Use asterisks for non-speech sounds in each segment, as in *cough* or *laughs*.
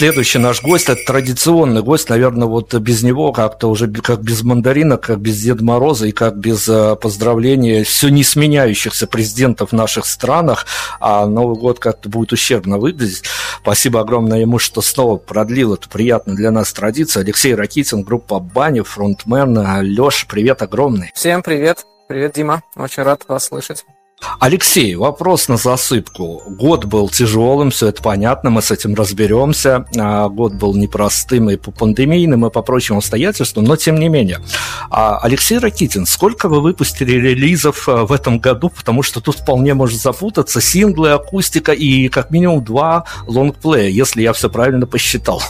следующий наш гость, это традиционный гость, наверное, вот без него как-то уже как без мандарина, как без Деда Мороза и как без э, поздравления все не сменяющихся президентов в наших странах, а Новый год как-то будет ущербно выглядеть. Спасибо огромное ему, что снова продлил эту приятную для нас традицию. Алексей Ракитин, группа Бани, фронтмен. Леша, привет огромный. Всем привет. Привет, Дима. Очень рад вас слышать. Алексей, вопрос на засыпку. Год был тяжелым, все это понятно, мы с этим разберемся. А, год был непростым и по пандемийным, и по прочим обстоятельствам, но тем не менее. А, Алексей Ракитин, сколько вы выпустили релизов а, в этом году? Потому что тут вполне может запутаться синглы, акустика и как минимум два лонгплея, если я все правильно посчитал.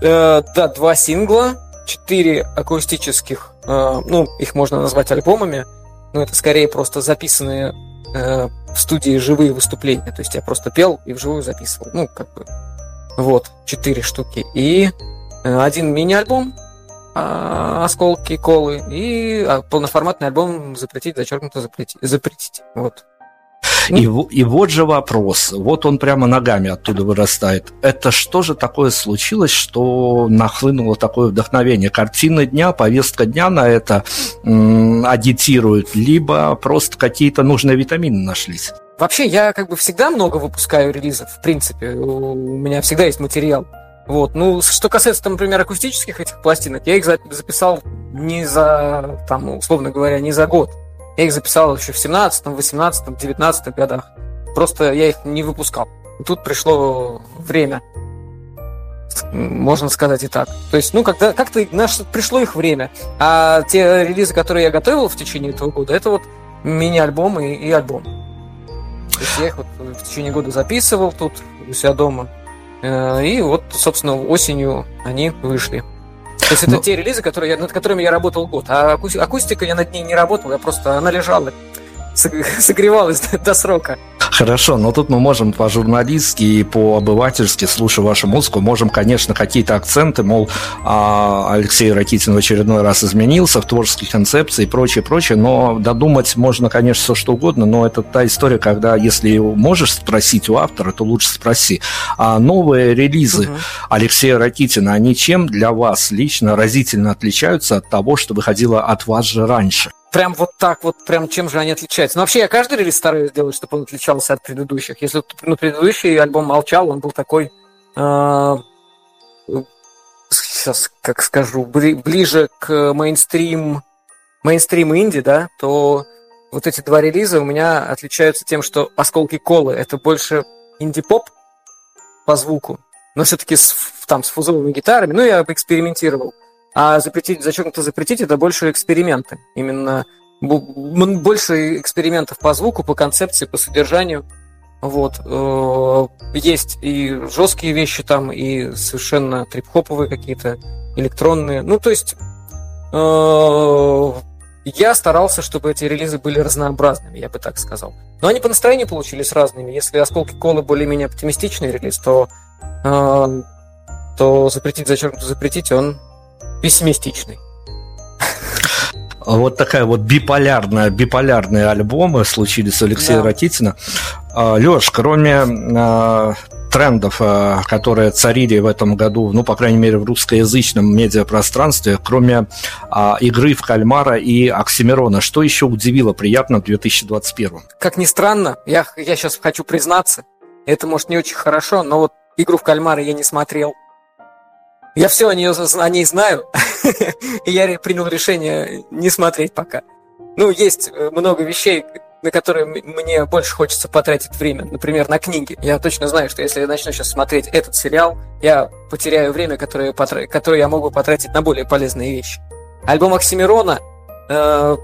Э, да, два сингла, четыре акустических, э, ну, их можно назвать альбомами – ну, это скорее просто записанные э, в студии живые выступления. То есть я просто пел и вживую записывал. Ну, как бы. Вот, четыре штуки. И э, один мини-альбом э, «Осколки колы» и э, полноформатный альбом «Запретить, зачеркнуто запретить». запретить. Вот. И, и вот же вопрос, вот он прямо ногами оттуда вырастает. Это что же такое случилось, что нахлынуло такое вдохновение? Картины дня, повестка дня на это м- агитирует, либо просто какие-то нужные витамины нашлись? Вообще, я как бы всегда много выпускаю релизов, в принципе. У меня всегда есть материал. Вот. Ну, что касается, там, например, акустических этих пластинок, я их записал не за, там, условно говоря, не за год. Я их записал еще в 17, 18, 19 годах. Просто я их не выпускал. И тут пришло время. Можно сказать и так. То есть, ну, когда как-то наш, пришло их время. А те релизы, которые я готовил в течение этого года, это вот мини-альбом и, и альбом. То есть я их вот в течение года записывал тут у себя дома. Э, и вот, собственно, осенью они вышли. То есть это ну, те релизы, которые я, над которыми я работал год. А акустика я над ней не работал, я просто она лежала, *laughs* согревалась до срока. Хорошо, но тут мы можем по-журналистски и по-обывательски, слушая вашу музыку, можем, конечно, какие-то акценты, мол, а, Алексей Ракитин в очередной раз изменился в творческих концепциях и прочее, прочее, но додумать можно, конечно, все что угодно, но это та история, когда если можешь спросить у автора, то лучше спроси. А новые релизы угу. Алексея Ракитина, они чем для вас лично разительно отличаются от того, что выходило от вас же раньше? Прям вот так вот, прям чем же они отличаются. Но вообще я каждый релиз стараюсь сделать, чтобы он отличался от предыдущих. Если ну, предыдущий альбом молчал, он был такой, э, сейчас как скажу, ближе к мейнстрим, мейнстрим инди, да, то вот эти два релиза у меня отличаются тем, что «Осколки колы» — это больше инди-поп по звуку, но все-таки с, там с фузовыми гитарами. Ну, я экспериментировал. А запретить, зачем-то запретить, это больше эксперименты. Именно больше экспериментов по звуку, по концепции, по содержанию. Вот. Э, есть и жесткие вещи там, и совершенно трип-хоповые какие-то, электронные. Ну, то есть э, я старался, чтобы эти релизы были разнообразными, я бы так сказал. Но они по настроению получились разными. Если «Осколки колы» более-менее оптимистичный релиз, то, э, то «Запретить, зачем-то запретить» он пессимистичный. Вот такая вот биполярная, биполярные альбомы случились у Алексея да. Ракитина. А, Леш, кроме а, трендов, а, которые царили в этом году, ну, по крайней мере, в русскоязычном медиапространстве, кроме а, игры в кальмара и Оксимирона, что еще удивило приятно в 2021? Как ни странно, я, я сейчас хочу признаться, это, может, не очень хорошо, но вот игру в кальмара я не смотрел. Я все о, нее, о ней знаю, *laughs* и я принял решение не смотреть пока. Ну, есть э, много вещей, на которые мне больше хочется потратить время. Например, на книги. Я точно знаю, что если я начну сейчас смотреть этот сериал, я потеряю время, которое, потр... которое я могу потратить на более полезные вещи. Альбом Оксимирона э,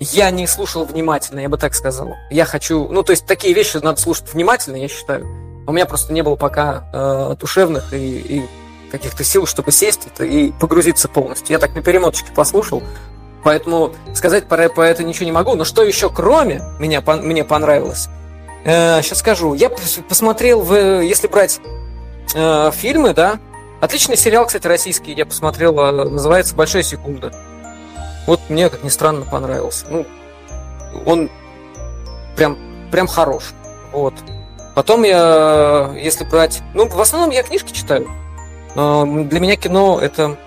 я не слушал внимательно, я бы так сказал. Я хочу... Ну, то есть такие вещи надо слушать внимательно, я считаю. У меня просто не было пока э, душевных и, и каких-то сил, чтобы сесть и погрузиться полностью. Я так на перемоточке послушал, поэтому сказать про, про это ничего не могу. Но что еще кроме меня, по, мне понравилось? Э, сейчас скажу. Я посмотрел, в, если брать э, фильмы, да, отличный сериал, кстати, российский, я посмотрел, э, называется «Большая секунда». Вот мне, как ни странно, понравился. Ну, он прям, прям хорош. Вот. Потом я, если брать... Ну, в основном я книжки читаю. Для меня кино это...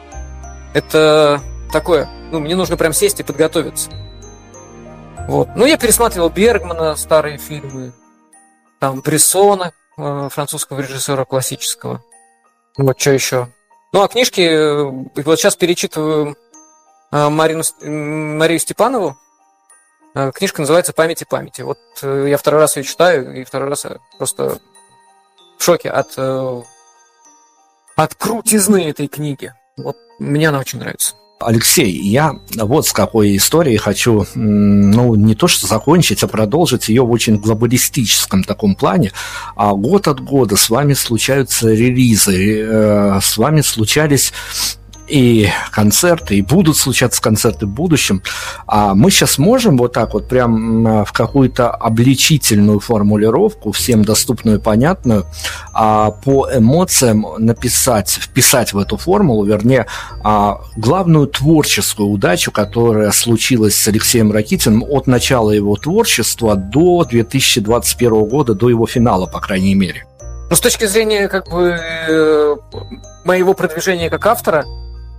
Это такое... Ну, мне нужно прям сесть и подготовиться. Вот. Ну, я пересматривал Бергмана, старые фильмы. Там Брессона, э, французского режиссера классического. Вот что еще. Ну, а книжки... Э, вот сейчас перечитываю э, Марину, Марию Степанову. Книжка называется «Память и памяти». Вот я второй раз ее читаю, и второй раз просто в шоке от, от крутизны этой книги. Вот мне она очень нравится. Алексей, я вот с какой историей хочу, ну, не то что закончить, а продолжить ее в очень глобалистическом таком плане. А год от года с вами случаются релизы, э, с вами случались и концерты, и будут случаться концерты в будущем. А мы сейчас можем вот так вот прям в какую-то обличительную формулировку, всем доступную и понятную, а, по эмоциям написать, вписать в эту формулу, вернее, а, главную творческую удачу, которая случилась с Алексеем Ракитиным от начала его творчества до 2021 года, до его финала, по крайней мере. Ну, с точки зрения как бы э, моего продвижения как автора,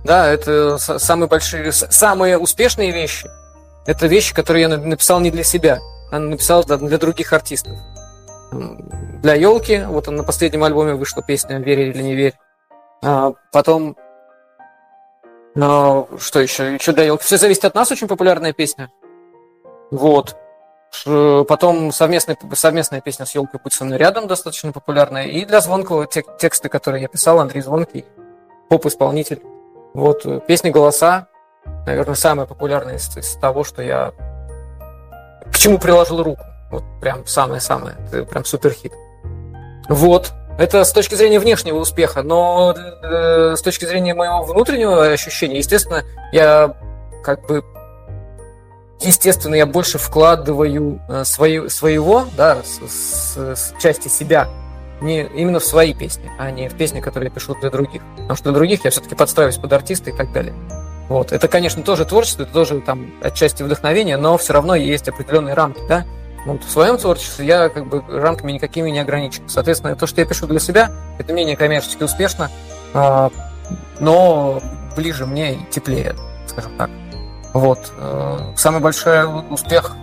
да, это самые большие, самые успешные вещи. Это вещи, которые я написал не для себя, а написал для других артистов. Для елки, вот на последнем альбоме вышла песня «Верь или не верь». А потом, ну, что еще? Еще для елки. Все зависит от нас, очень популярная песня. Вот. Потом совместная, совместная песня с елкой «Будь со мной рядом» достаточно популярная. И для Звонкого тексты, которые я писал, Андрей Звонкий, поп-исполнитель. Вот э, песни голоса, наверное, самая популярная из, из того, что я к чему приложил руку. Вот прям самое-самое. Прям супер хит. Вот. Это с точки зрения внешнего успеха, но э, с точки зрения моего внутреннего ощущения, естественно, я как бы естественно, я больше вкладываю э, свои, своего, да, с, с, с части себя не именно в свои песни, а не в песни, которые я пишу для других. Потому что для других я все-таки подстраиваюсь под артиста и так далее. Вот. Это, конечно, тоже творчество, это тоже там отчасти вдохновение, но все равно есть определенные рамки, да. Вот в своем творчестве я как бы рамками никакими не ограничен. Соответственно, то, что я пишу для себя, это менее коммерчески успешно, а, но ближе мне и теплее, скажем так. Вот. Э, самый большой успех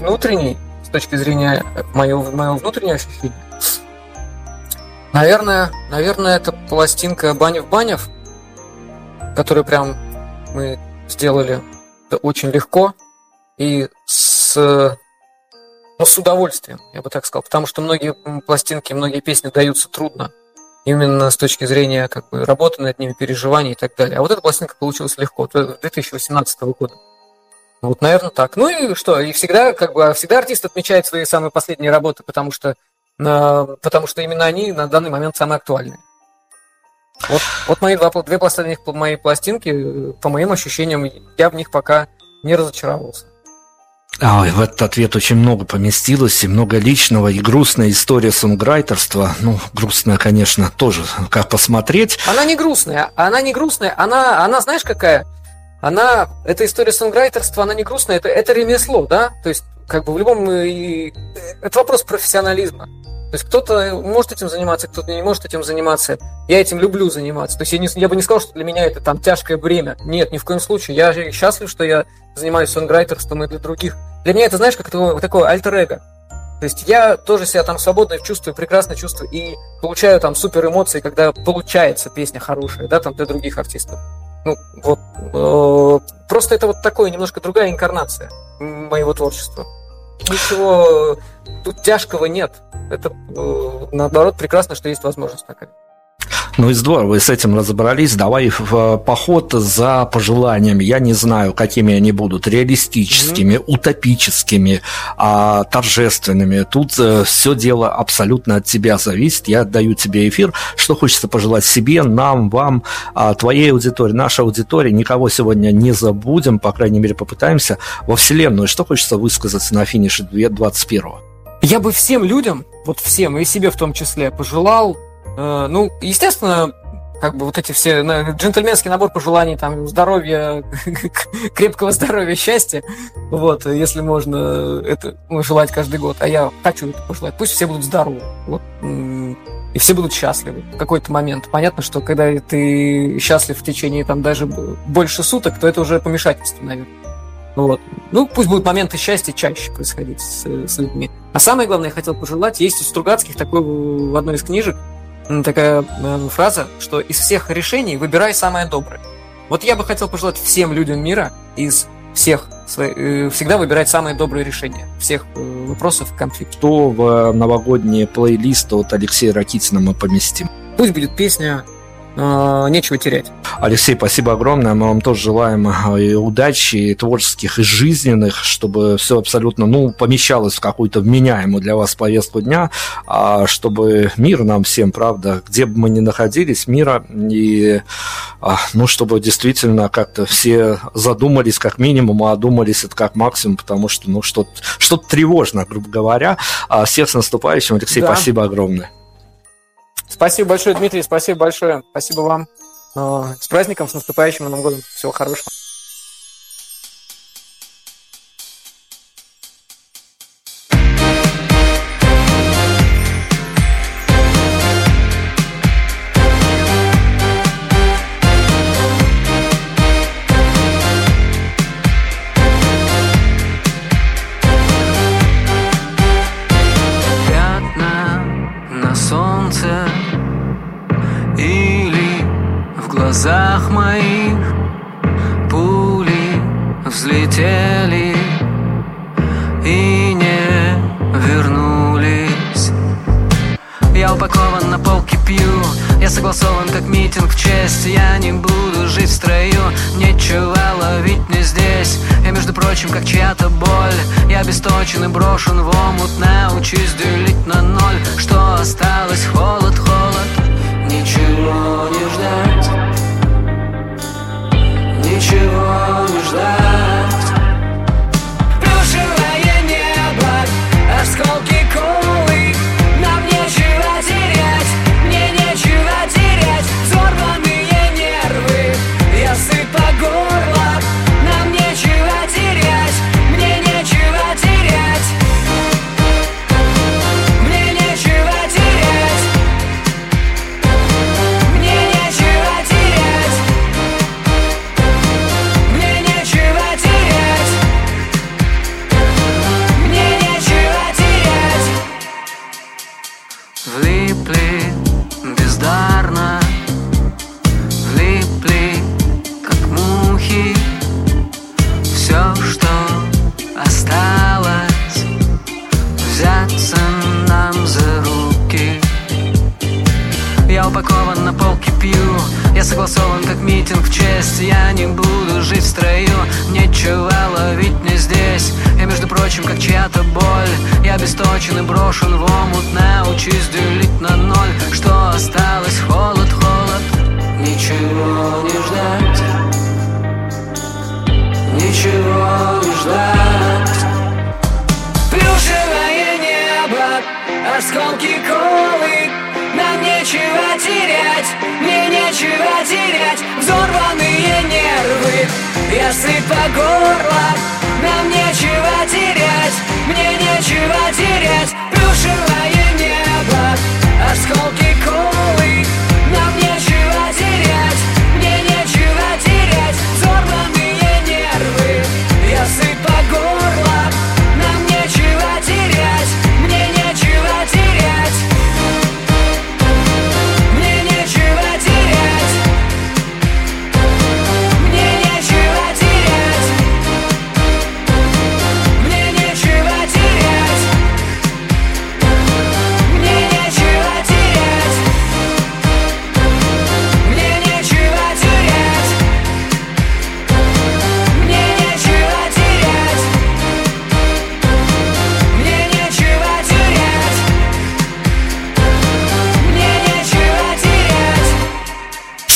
внутренний, с точки зрения моего, моего внутреннего ощущения, Наверное, наверное, это пластинка Банев Банев, которую прям мы сделали очень легко и с, ну, с удовольствием, я бы так сказал, потому что многие пластинки, многие песни даются трудно, именно с точки зрения как бы, работы над ними, переживаний и так далее. А вот эта пластинка получилась легко, 2018 года. Вот, наверное, так. Ну и что, и всегда, как бы, всегда артист отмечает свои самые последние работы, потому что потому что именно они на данный момент самые актуальные. Вот, вот мои два, две последних мои пластинки, по моим ощущениям, я в них пока не разочаровался. Ой, в этот ответ очень много поместилось, и много личного, и грустная история сонграйтерства. Ну, грустная, конечно, тоже, как посмотреть. Она не грустная, она не грустная, она, она знаешь, какая? Она, эта история сонграйтерства, она не грустная, это, это ремесло, да? То есть, как бы в любом... И, это вопрос профессионализма. То есть кто-то может этим заниматься, кто-то не может этим заниматься. Я этим люблю заниматься. То есть я, не, я бы не сказал, что для меня это там тяжкое бремя. Нет, ни в коем случае. Я счастлив, что я занимаюсь сонграйтерством и для других. Для меня это, знаешь, как такое, такое альтер-эго. То есть я тоже себя там свободно чувствую, прекрасно чувствую и получаю там супер эмоции, когда получается песня хорошая, да, там для других артистов. Ну, вот. Э, просто это вот такое, немножко другая инкарнация моего творчества. Ничего тут тяжкого нет. Это, э, наоборот, прекрасно, что есть возможность такая. Ну и здорово, и с этим разобрались. Давай в э, поход за пожеланиями. Я не знаю, какими они будут. Реалистическими, mm-hmm. утопическими, а, торжественными. Тут э, все дело абсолютно от тебя зависит. Я отдаю тебе эфир. Что хочется пожелать себе, нам, вам, а, твоей аудитории, нашей аудитории. Никого сегодня не забудем, по крайней мере, попытаемся во Вселенную. Что хочется высказаться на финише 2021 Я бы всем людям, вот всем, и себе в том числе, пожелал Э, ну, естественно, как бы вот эти все ну, джентльменский набор пожеланий, там здоровья, *laughs* крепкого здоровья, счастья, вот, если можно это ну, желать каждый год, а я хочу это пожелать, пусть все будут здоровы, вот, и все будут счастливы в какой-то момент. Понятно, что когда ты счастлив в течение там даже больше суток, то это уже помешательство, наверное. Вот. Ну, пусть будут моменты счастья чаще происходить с, с людьми. А самое главное, я хотел пожелать, есть у Стругацких такой в одной из книжек такая э, фраза, что из всех решений выбирай самое доброе. Вот я бы хотел пожелать всем людям мира из всех э, всегда выбирать самое доброе решение всех э, вопросов конфликта. Что в новогодние плейлисты от Алексея Ракитина мы поместим? Пусть будет песня э, нечего терять. Алексей, спасибо огромное. Мы вам тоже желаем э, и удачи, и творческих, и жизненных, чтобы все абсолютно, ну, помещалось в какую-то вменяемую для вас повестку дня, а чтобы мир нам всем, правда, где бы мы ни находились, мира, и, а, ну, чтобы действительно как-то все задумались как минимум, а одумались это как максимум, потому что, ну, что-то что тревожно, грубо говоря. А всех с наступающим. Алексей, да. спасибо огромное. Спасибо большое, Дмитрий, спасибо большое. Спасибо вам. Э, с праздником, с наступающим Новым годом. Всего хорошего. Нечего ловить мне здесь. Я, между прочим, как чья-то боль. Я обесточен и брошен в омут. Научись делить на ноль. Что осталось? Холод, холод. Ничего не ждать. Ничего не ждать. Плюшевое небо Осколки я не буду жить в строю Нечего ловить мне здесь. Я, между прочим, как чья-то боль. Я бесточен и брошен в омут Научись делить на ноль. Что осталось? Холод, холод. Ничего не ждать. Ничего не ждать. Плюшевое небо Осколки колы нечего терять, мне нечего терять. Взорванные нервы, если по горло. Нам нечего терять, мне нечего терять. Плюшевое небо, осколки колы. Нам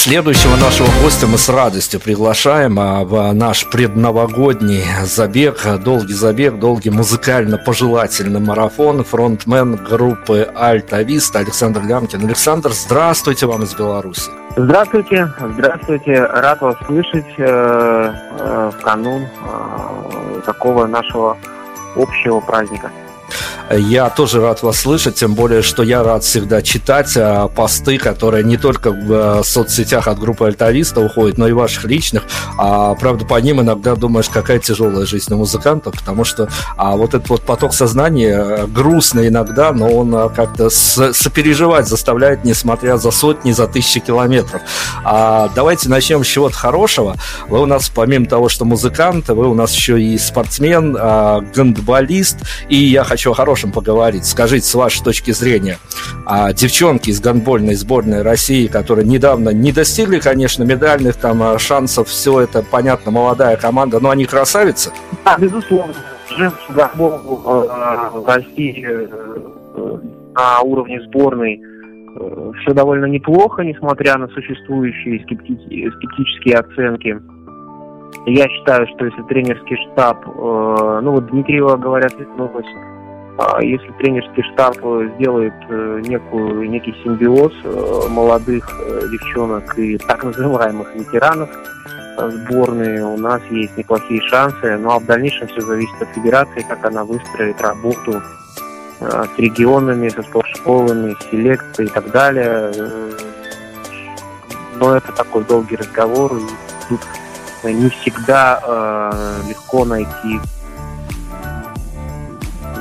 Следующего нашего гостя мы с радостью приглашаем а, в наш предновогодний забег, долгий забег, долгий музыкально-пожелательный марафон, фронтмен группы Альтавист Александр Лямкин. Александр, здравствуйте вам из Беларуси. Здравствуйте, здравствуйте, рад вас слышать э, э, в канун э, такого нашего общего праздника. Я тоже рад вас слышать, тем более, что я рад всегда читать а, посты, которые не только в э, соцсетях от группы Альтависта уходят, но и ваших личных. А, правда, по ним иногда думаешь, какая тяжелая жизнь у музыкантов, потому что а, вот этот вот поток сознания э, грустный иногда, но он а, как-то сопереживать заставляет, несмотря за сотни, за тысячи километров. А, давайте начнем с чего-то хорошего. Вы у нас, помимо того, что музыкант, вы у нас еще и спортсмен, а, гандболист, и я хочу о хорошем хорошем поговорить. Скажите, с вашей точки зрения, а девчонки из гандбольной сборной России, которые недавно не достигли, конечно, медальных там а, шансов, все это, понятно, молодая команда, но они красавицы? Да, безусловно. Женский гандбол э, в России э, на уровне сборной э, все довольно неплохо, несмотря на существующие скептические оценки. Я считаю, что если тренерский штаб, ну вот Дмитриева, говорят, а если тренерский штаб э, сделает э, некую, некий симбиоз э, молодых девчонок и так называемых ветеранов сборной, у нас есть неплохие шансы. Ну а в дальнейшем все зависит от федерации, как она выстроит работу с регионами, со спортшколами, с селекцией и так далее. Но это такой долгий разговор, и тут не всегда легко найти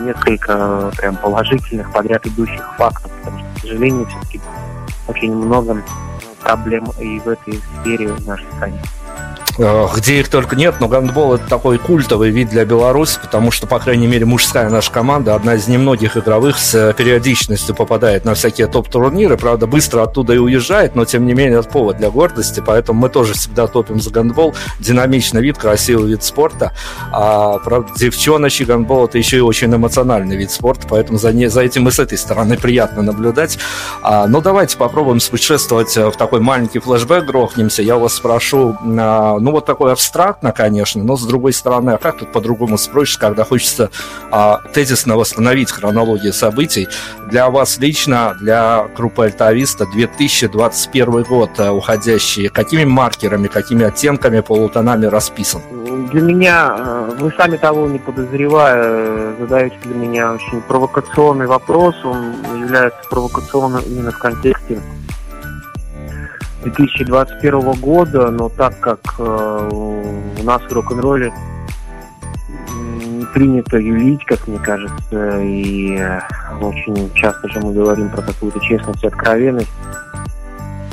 несколько прям положительных подряд идущих фактов, потому что, к сожалению, все-таки очень много проблем и в этой сфере в нашей стране. Э, где их только нет, но гандбол это такой культовый вид для Беларуси, потому что, по крайней мере, мужская наша команда, одна из немногих игровых с э, периодичностью попадает на всякие топ-турниры, правда, быстро оттуда и уезжает, но, тем не менее, это повод для гордости, поэтому мы тоже всегда топим за гандбол, динамичный вид, красивый вид спорта, а, правда, девчоночий гандбол это еще и очень эмоциональный вид спорта, поэтому за, не, за этим и с этой стороны приятно наблюдать. А, но давайте попробуем спутешествовать э, в такой маленький флешбэк, грохнемся, я вас спрошу, а, ну, вот такой абстрактно, конечно, но с другой стороны, а как тут по-другому спросишь, когда хочется а, тезисно восстановить хронологию событий? Для вас лично, для группы Альтависта 2021 год а, уходящий, какими маркерами, какими оттенками, полутонами расписан? Для меня, а, вы сами того не подозревая, задаете для меня очень провокационный вопрос. Он является провокационным именно в контексте 2021 года, но так как э, у нас в рок-н-ролле принято юлить, как мне кажется, и э, очень часто же мы говорим про какую-то честность и откровенность.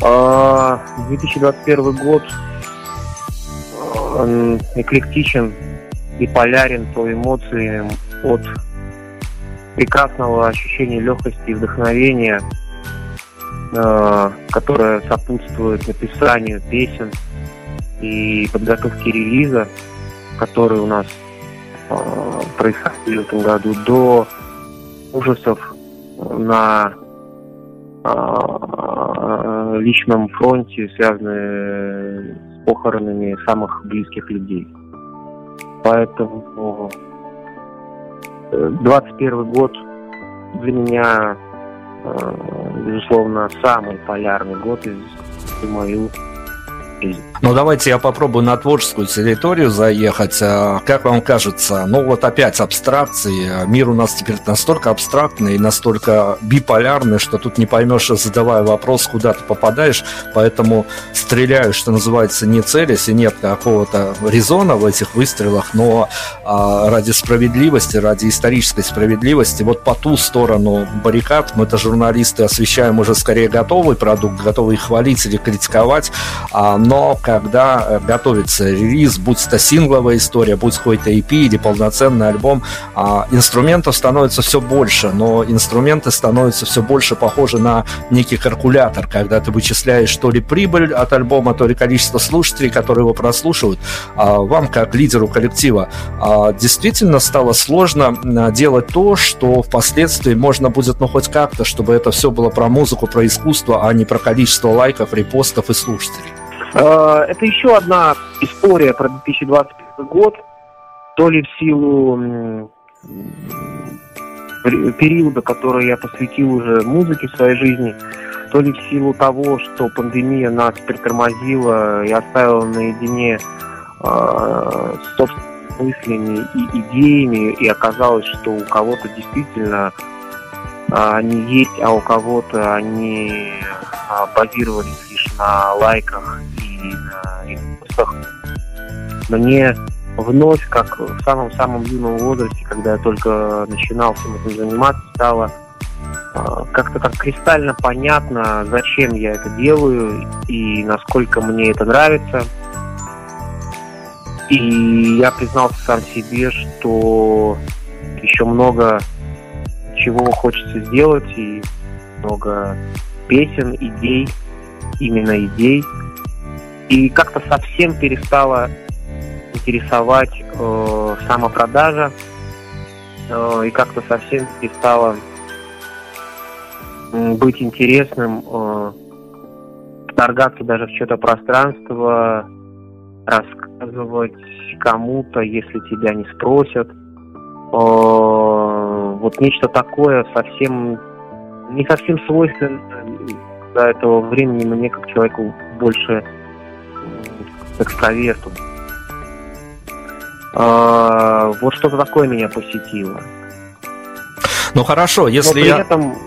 Э, 2021 год он эклектичен и полярен по эмоциям от прекрасного ощущения легкости и вдохновения – Э, которая сопутствует написанию песен и подготовке релиза, который у нас э, происходил в этом году, до ужасов на э, личном фронте, связанные с похоронами самых близких людей. Поэтому 21 год для меня Э, безусловно, самый полярный год из мою жизнь. Ну, давайте я попробую на творческую территорию заехать. А, как вам кажется, ну вот опять абстракции. Мир у нас теперь настолько абстрактный настолько биполярный, что тут не поймешь, задавая вопрос, куда ты попадаешь. Поэтому стреляю, что называется, не целясь, и нет какого-то резона в этих выстрелах, но а, ради справедливости, ради исторической справедливости, вот по ту сторону баррикад мы-то журналисты освещаем уже скорее готовый продукт, готовы их хвалить или критиковать, а, но, когда э, готовится релиз, будь это сингловая история, будь какой-то EP или полноценный альбом, а, инструментов становится все больше, но инструменты становятся все больше похожи на некий калькулятор, когда ты вычисляешь то ли прибыль от альбома, то ли количество слушателей, которые его прослушивают. А вам, как лидеру коллектива, а, действительно стало сложно делать то, что впоследствии можно будет, ну, хоть как-то, чтобы это все было про музыку, про искусство, а не про количество лайков, репостов и слушателей? А, это еще одна история про 2021 год. То ли в силу периода, который я посвятил уже музыке в своей жизни, то ли в силу того, что пандемия нас притормозила и оставила наедине э, с собственными мыслями и идеями, и оказалось, что у кого-то действительно э, они есть, а у кого-то они э, базировались лишь на лайках и на репостах. Мне вновь, как в самом-самом юном возрасте, когда я только начинал всем этим заниматься, стало э, как-то так кристально понятно, зачем я это делаю и насколько мне это нравится. И я признался сам себе, что еще много чего хочется сделать и много песен, идей, именно идей. И как-то совсем перестала интересовать э, самопродажа э, и как-то совсем перестала быть интересным, э, вторгаться даже в что-то пространство, рассказывать кому-то, если тебя не спросят. Э, вот нечто такое совсем не совсем свойственно до этого времени мне как человеку больше экстраверту. А, вот что-то такое меня посетило. Ну хорошо, если Но при я... этом,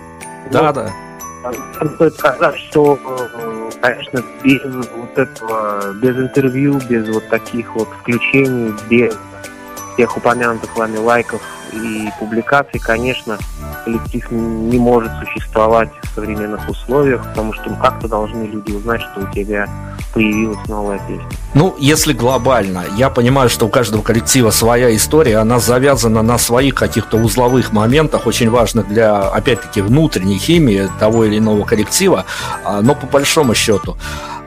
да, ну, да. Стоит сказать, что, конечно, без вот этого, без интервью, без вот таких вот включений, без тех упомянутых вами лайков и публикаций, конечно, коллектив не может существовать в современных условиях, потому что ну, как-то должны люди узнать, что у тебя появилась новая песня. Ну, если глобально, я понимаю, что у каждого коллектива своя история, она завязана на своих каких-то узловых моментах, очень важных для, опять-таки, внутренней химии того или иного коллектива, а, но по большому счету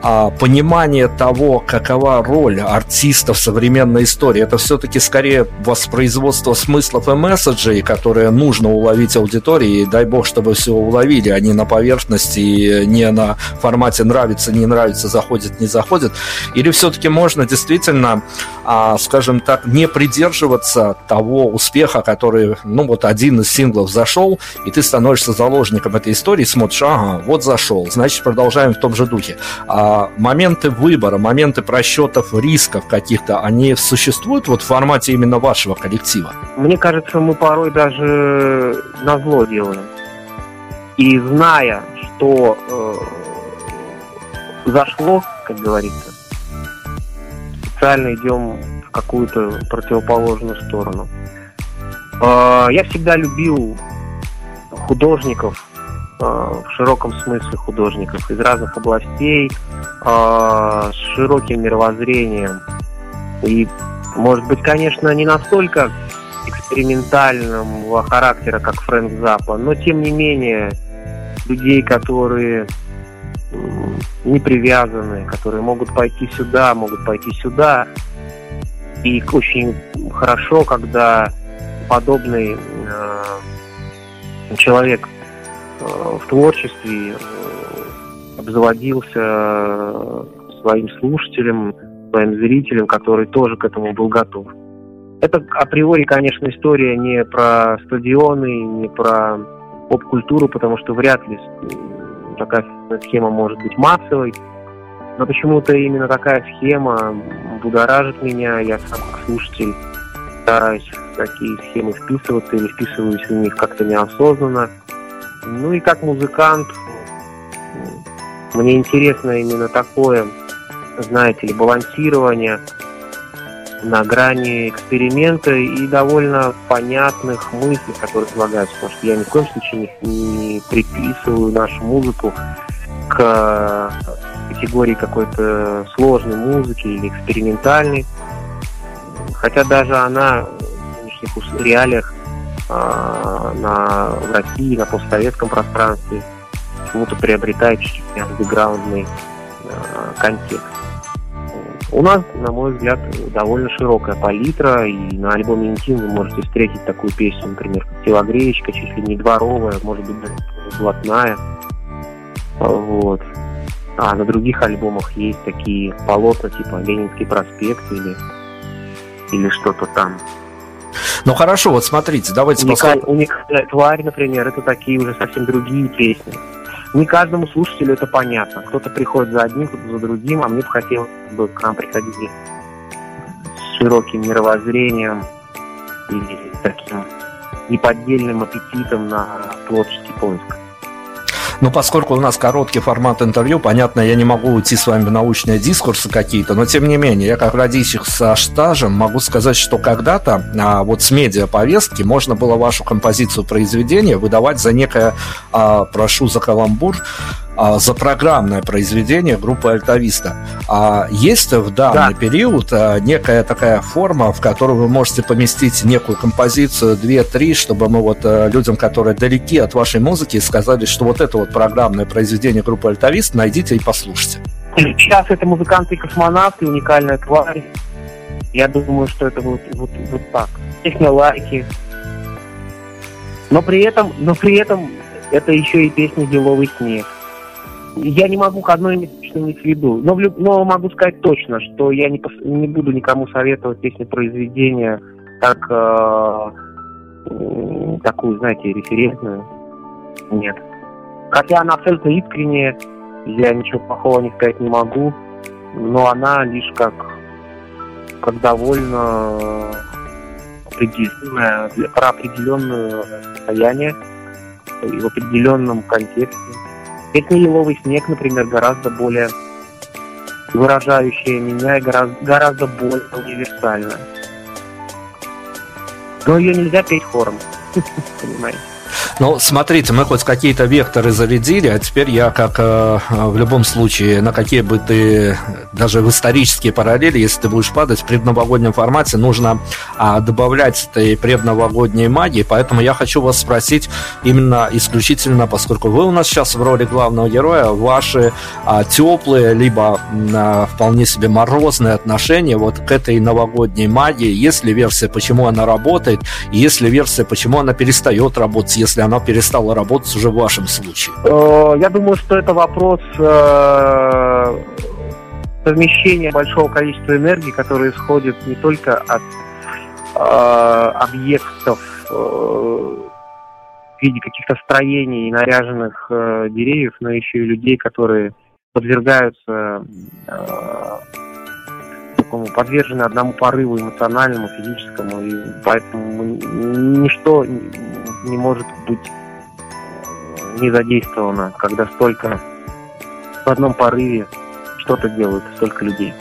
а, понимание того, какова роль артиста в современной истории, это все-таки скорее воспроизводство смыслов и месседжей, которые нужно уловить аудитории, и дай бог, чтобы все уловили, а на поверхности, не на формате нравится, не нравится, заходит, не заходит. Или все-таки можно действительно, а, скажем так, не придерживаться того успеха, который, ну вот один из синглов зашел, и ты становишься заложником этой истории, смотришь, ага, вот зашел, значит продолжаем в том же духе. А моменты выбора, моменты просчетов рисков каких-то, они существуют вот в формате именно вашего коллектива? Мне кажется, мы порой даже на зло делаем. И зная, что э, зашло, как говорится, специально идем в какую-то противоположную сторону. Э, я всегда любил художников, Э, в широком смысле художников из разных областей, э, с широким мировоззрением. И, может быть, конечно, не настолько экспериментального характера, как Фрэнк Запа, но, тем не менее, людей, которые не привязаны, которые могут пойти сюда, могут пойти сюда. И очень хорошо, когда подобный э, человек Э, в творчестве э, обзаводился э, своим слушателем, своим зрителем, который тоже к этому был готов. Это априори, конечно, история не про стадионы, не про поп-культуру, потому что вряд ли такая схема может быть массовой. Но почему-то именно такая схема будоражит меня. Я сам как слушатель стараюсь в такие схемы вписываться или вписываюсь в них как-то неосознанно. Ну и как музыкант, мне интересно именно такое, знаете ли, балансирование на грани эксперимента и довольно понятных мыслей, которые излагаются, потому что я ни в коем случае не, приписываю нашу музыку к категории какой-то сложной музыки или экспериментальной. Хотя даже она в нынешних реалиях э, на, в России, на постсоветском пространстве почему-то приобретает чуть-чуть андеграундный э, контекст. У нас, на мой взгляд, довольно широкая палитра, и на альбоме «Интим» вы можете встретить такую песню, например, как «Телогреечка», чуть ли не дворовая, может быть, даже блатная. Вот. А на других альбомах есть такие полотна, типа «Ленинский проспект» или, или что-то там. Ну хорошо, вот смотрите, давайте Уникаль, поскольку... Уникальная тварь, например, это такие уже совсем другие песни. Не каждому слушателю это понятно. Кто-то приходит за одним, кто-то за другим, а мне бы хотелось, чтобы к нам приходили с широким мировоззрением и таким неподдельным аппетитом на творческий поиск. Ну, поскольку у нас короткий формат интервью, понятно, я не могу уйти с вами в научные дискурсы какие-то, но тем не менее, я как родитель со стажем могу сказать, что когда-то а, вот с медиаповестки можно было вашу композицию произведения выдавать за некое, а, прошу за каламбур, а, за программное произведение группы Альтависта. А есть в данный да. период а, некая такая форма, в которую вы можете поместить некую композицию, две-три, чтобы мы вот а, людям, которые далеки от вашей музыки, сказали, что вот это вот программное произведение группы Альтавист, найдите и послушайте. Сейчас это музыканты и космонавты, уникальная тварь. Я думаю, что это вот, вот, вот так. Технолайки. Но при этом, но при этом это еще и песня «Деловый снег». Я не могу к одной что иметь в виду, но, но могу сказать точно, что я не, пос, не буду никому советовать песни произведения как э, такую, знаете, референтную. Нет. Хотя она абсолютно искренняя, я ничего плохого не сказать не могу, но она лишь как, как довольно определенное, про определенное состояние в определенном контексте. Песня «Еловый снег», например, гораздо более выражающая меня и гораздо, гораздо более универсальная. Но ее нельзя петь хором, *laughs* понимаете? Ну, смотрите, мы хоть какие-то векторы зарядили, а теперь я, как э, в любом случае, на какие бы ты, даже в исторические параллели, если ты будешь падать в предновогоднем формате, нужно а, добавлять этой предновогодней магии, поэтому я хочу вас спросить именно исключительно, поскольку вы у нас сейчас в роли главного героя, ваши а, теплые, либо а, вполне себе морозные отношения вот к этой новогодней магии, есть ли версия, почему она работает, есть ли версия, почему она перестает работать, если она перестала работать уже в вашем случае? Э, я думаю, что это вопрос э, совмещения большого количества энергии, которая исходит не только от э, объектов в виде каких-то строений и наряженных деревьев, но еще и людей, которые подвергаются такому подвержены одному порыву эмоциональному, физическому, и поэтому ничто не может быть э, не задействовано, когда столько в одном порыве что-то делают, столько людей.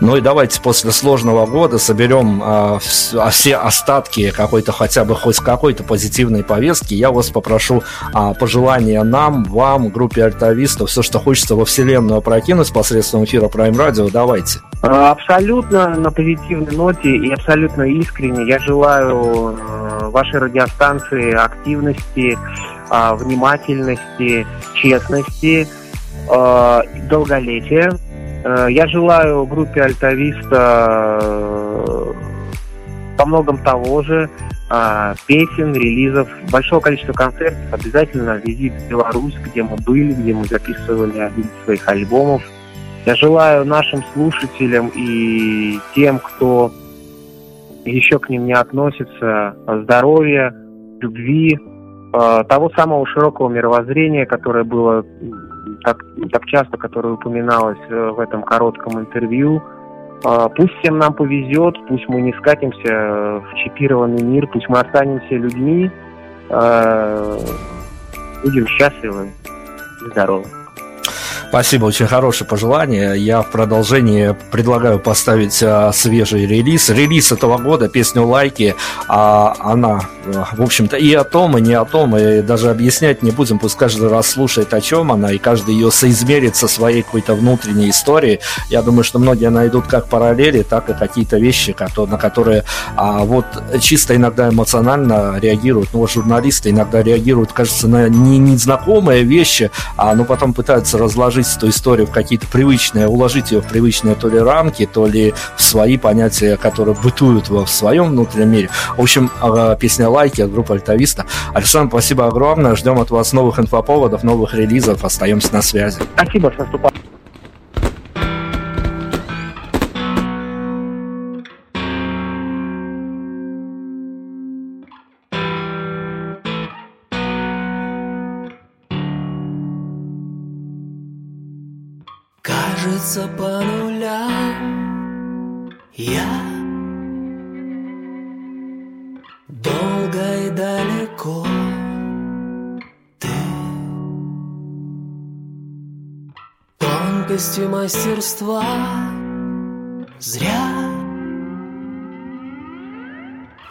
Ну и давайте после сложного года соберем а, все остатки какой-то хотя бы хоть какой-то позитивной повестки. Я вас попрошу а, пожелания нам, вам, группе альтавистов, все, что хочется во вселенную опрокинуть посредством эфира Prime Radio, давайте. Абсолютно на позитивной ноте и абсолютно искренне я желаю э, вашей радиостанции активности, внимательности, честности, э, долголетия Э, я желаю группе Альтависта э, по многом того же, э, песен, релизов, большого количества концертов, обязательно визит в Беларусь, где мы были, где мы записывали один из своих альбомов. Я желаю нашим слушателям и тем, кто еще к ним не относится, здоровья, любви, того самого широкого мировоззрения, которое было так, часто, которое упоминалось э, в этом коротком интервью. А, пусть всем нам повезет, пусть мы не скатимся в чипированный мир, пусть мы останемся людьми, а, будем счастливы и здоровы. Спасибо, очень хорошее пожелание. Я в продолжении предлагаю поставить а, свежий релиз. Релиз этого года, песню «Лайки». А, она, а, в общем-то, и о том, и не о том, и даже объяснять не будем. Пусть каждый раз слушает, о чем она, и каждый ее соизмерит со своей какой-то внутренней историей. Я думаю, что многие найдут как параллели, так и какие-то вещи, на которые а, вот чисто иногда эмоционально реагируют. Ну, журналисты иногда реагируют, кажется, на не, незнакомые вещи, а но потом пытаются разложить вложить эту историю в какие-то привычные, уложить ее в привычные то ли рамки, то ли в свои понятия, которые бытуют в своем внутреннем мире. В общем, а, песня «Лайки» от группы «Альтависта». Александр, спасибо огромное. Ждем от вас новых инфоповодов, новых релизов. Остаемся на связи. Спасибо, с кажется по нулям. Я долго и далеко. Ты Тонкости мастерства Зря.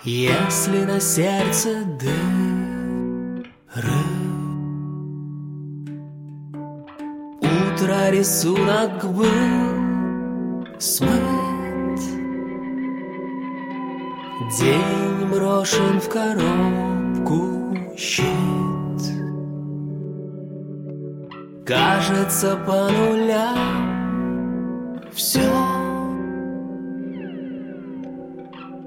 Если на сердце дыры утро рисунок был смыт. День брошен в коробку щит. Кажется по нулям все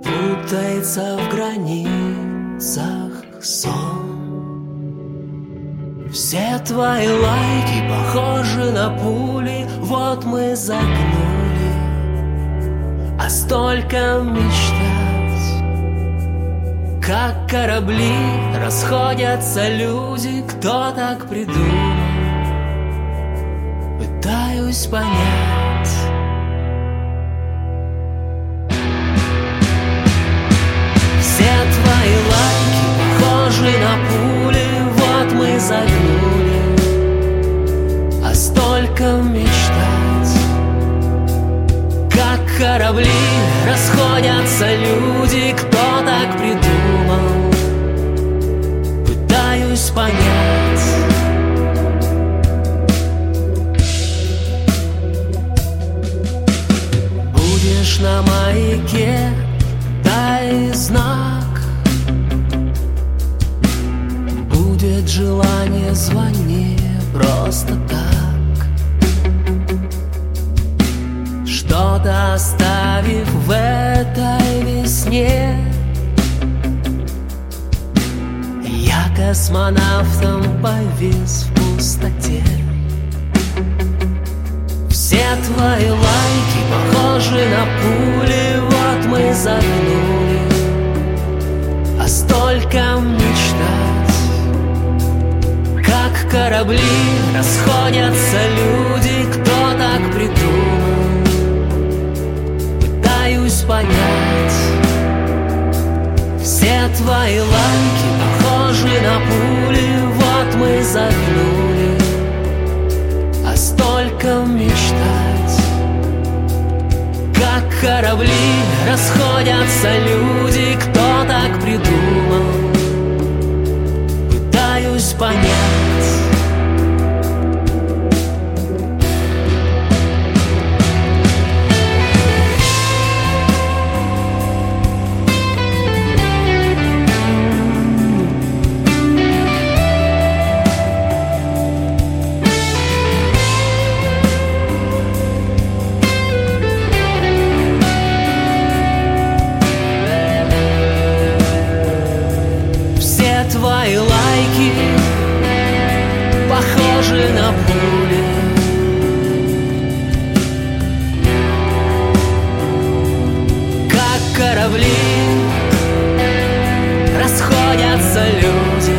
Путается в границах сон все твои лайки похожи на пули Вот мы загнули. А столько мечтать Как корабли расходятся люди Кто так придумал? Пытаюсь понять. Все твои лайки похожи на пули Вот мы загнули столько мечтать. Как корабли расходятся люди Кто так придумал? Пытаюсь понять. Будешь на маяке, дай знак желание, звони просто так. Что-то оставив в этой весне Я космонавтом повис в пустоте. Все твои лайки похожи на пули Вот мы загнули А столько мечтать Как корабли. Расходятся люди Кто так придумал. Пытаюсь понять Все твои лайки похожи на пули. Вот мы загнули А столько мечтать. Как корабли расходятся люди Кто так придумал. Пытаюсь понять на поле. Как корабли расходятся люди.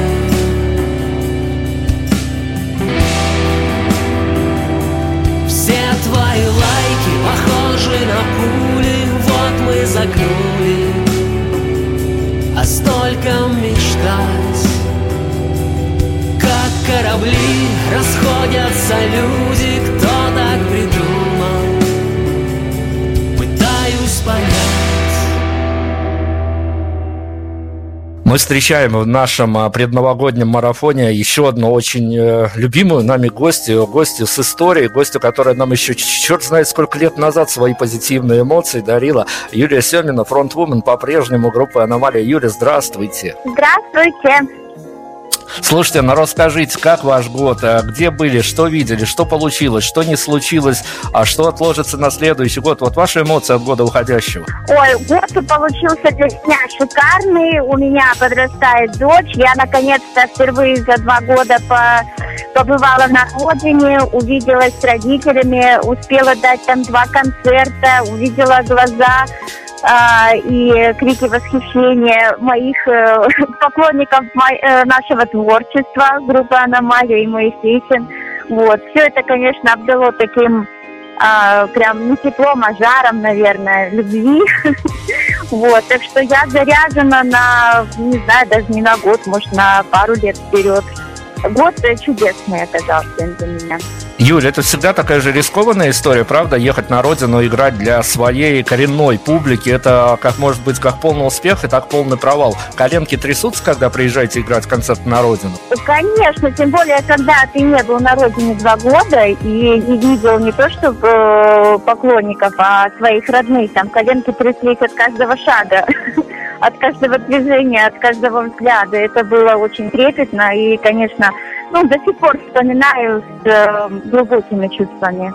Все твои лайки похожи на пули, вот мы загнули, а столько мы корабли, расходятся люди, кто так придумал, пытаюсь понять. Мы встречаем в нашем а, предновогоднем марафоне еще одну очень э, любимую нами гостью, гостью с историей, гостью, которая нам еще черт знает сколько лет назад свои позитивные эмоции дарила. Юлия Семина, фронтвумен по-прежнему группы «Аномалия». Юля, здравствуйте. Здравствуйте. Слушайте, ну расскажите, как ваш год, а где были, что видели, что получилось, что не случилось, а что отложится на следующий год? Вот ваши эмоции от года уходящего. Ой, год получился для меня шикарный. У меня подрастает дочь. Я наконец-то впервые за два года по побывала на родине, увиделась с родителями, успела дать там два концерта, увидела глаза а, и крики восхищения моих э, *laughs* поклонников э, нашего творчества, группы «Аномалия» и Моисейчин. Вот. Все это, конечно, обдало таким а, прям не теплом, а жаром, наверное, любви. *laughs* вот, так что я заряжена на, не знаю, даже не на год, может, на пару лет вперед. Год чудесный оказался для меня. Юля, это всегда такая же рискованная история, правда? Ехать на родину, играть для своей коренной публики, это как может быть как полный успех и так полный провал. Коленки трясутся, когда приезжаете играть концерт на родину? Конечно, тем более, когда ты не был на родине два года и не видел не то чтобы э, поклонников, а своих родных, там коленки тряслись от каждого шага. *laughs* от каждого движения, от каждого взгляда. Это было очень трепетно и, конечно, ну, до сих пор вспоминаю с э, глубокими чувствами.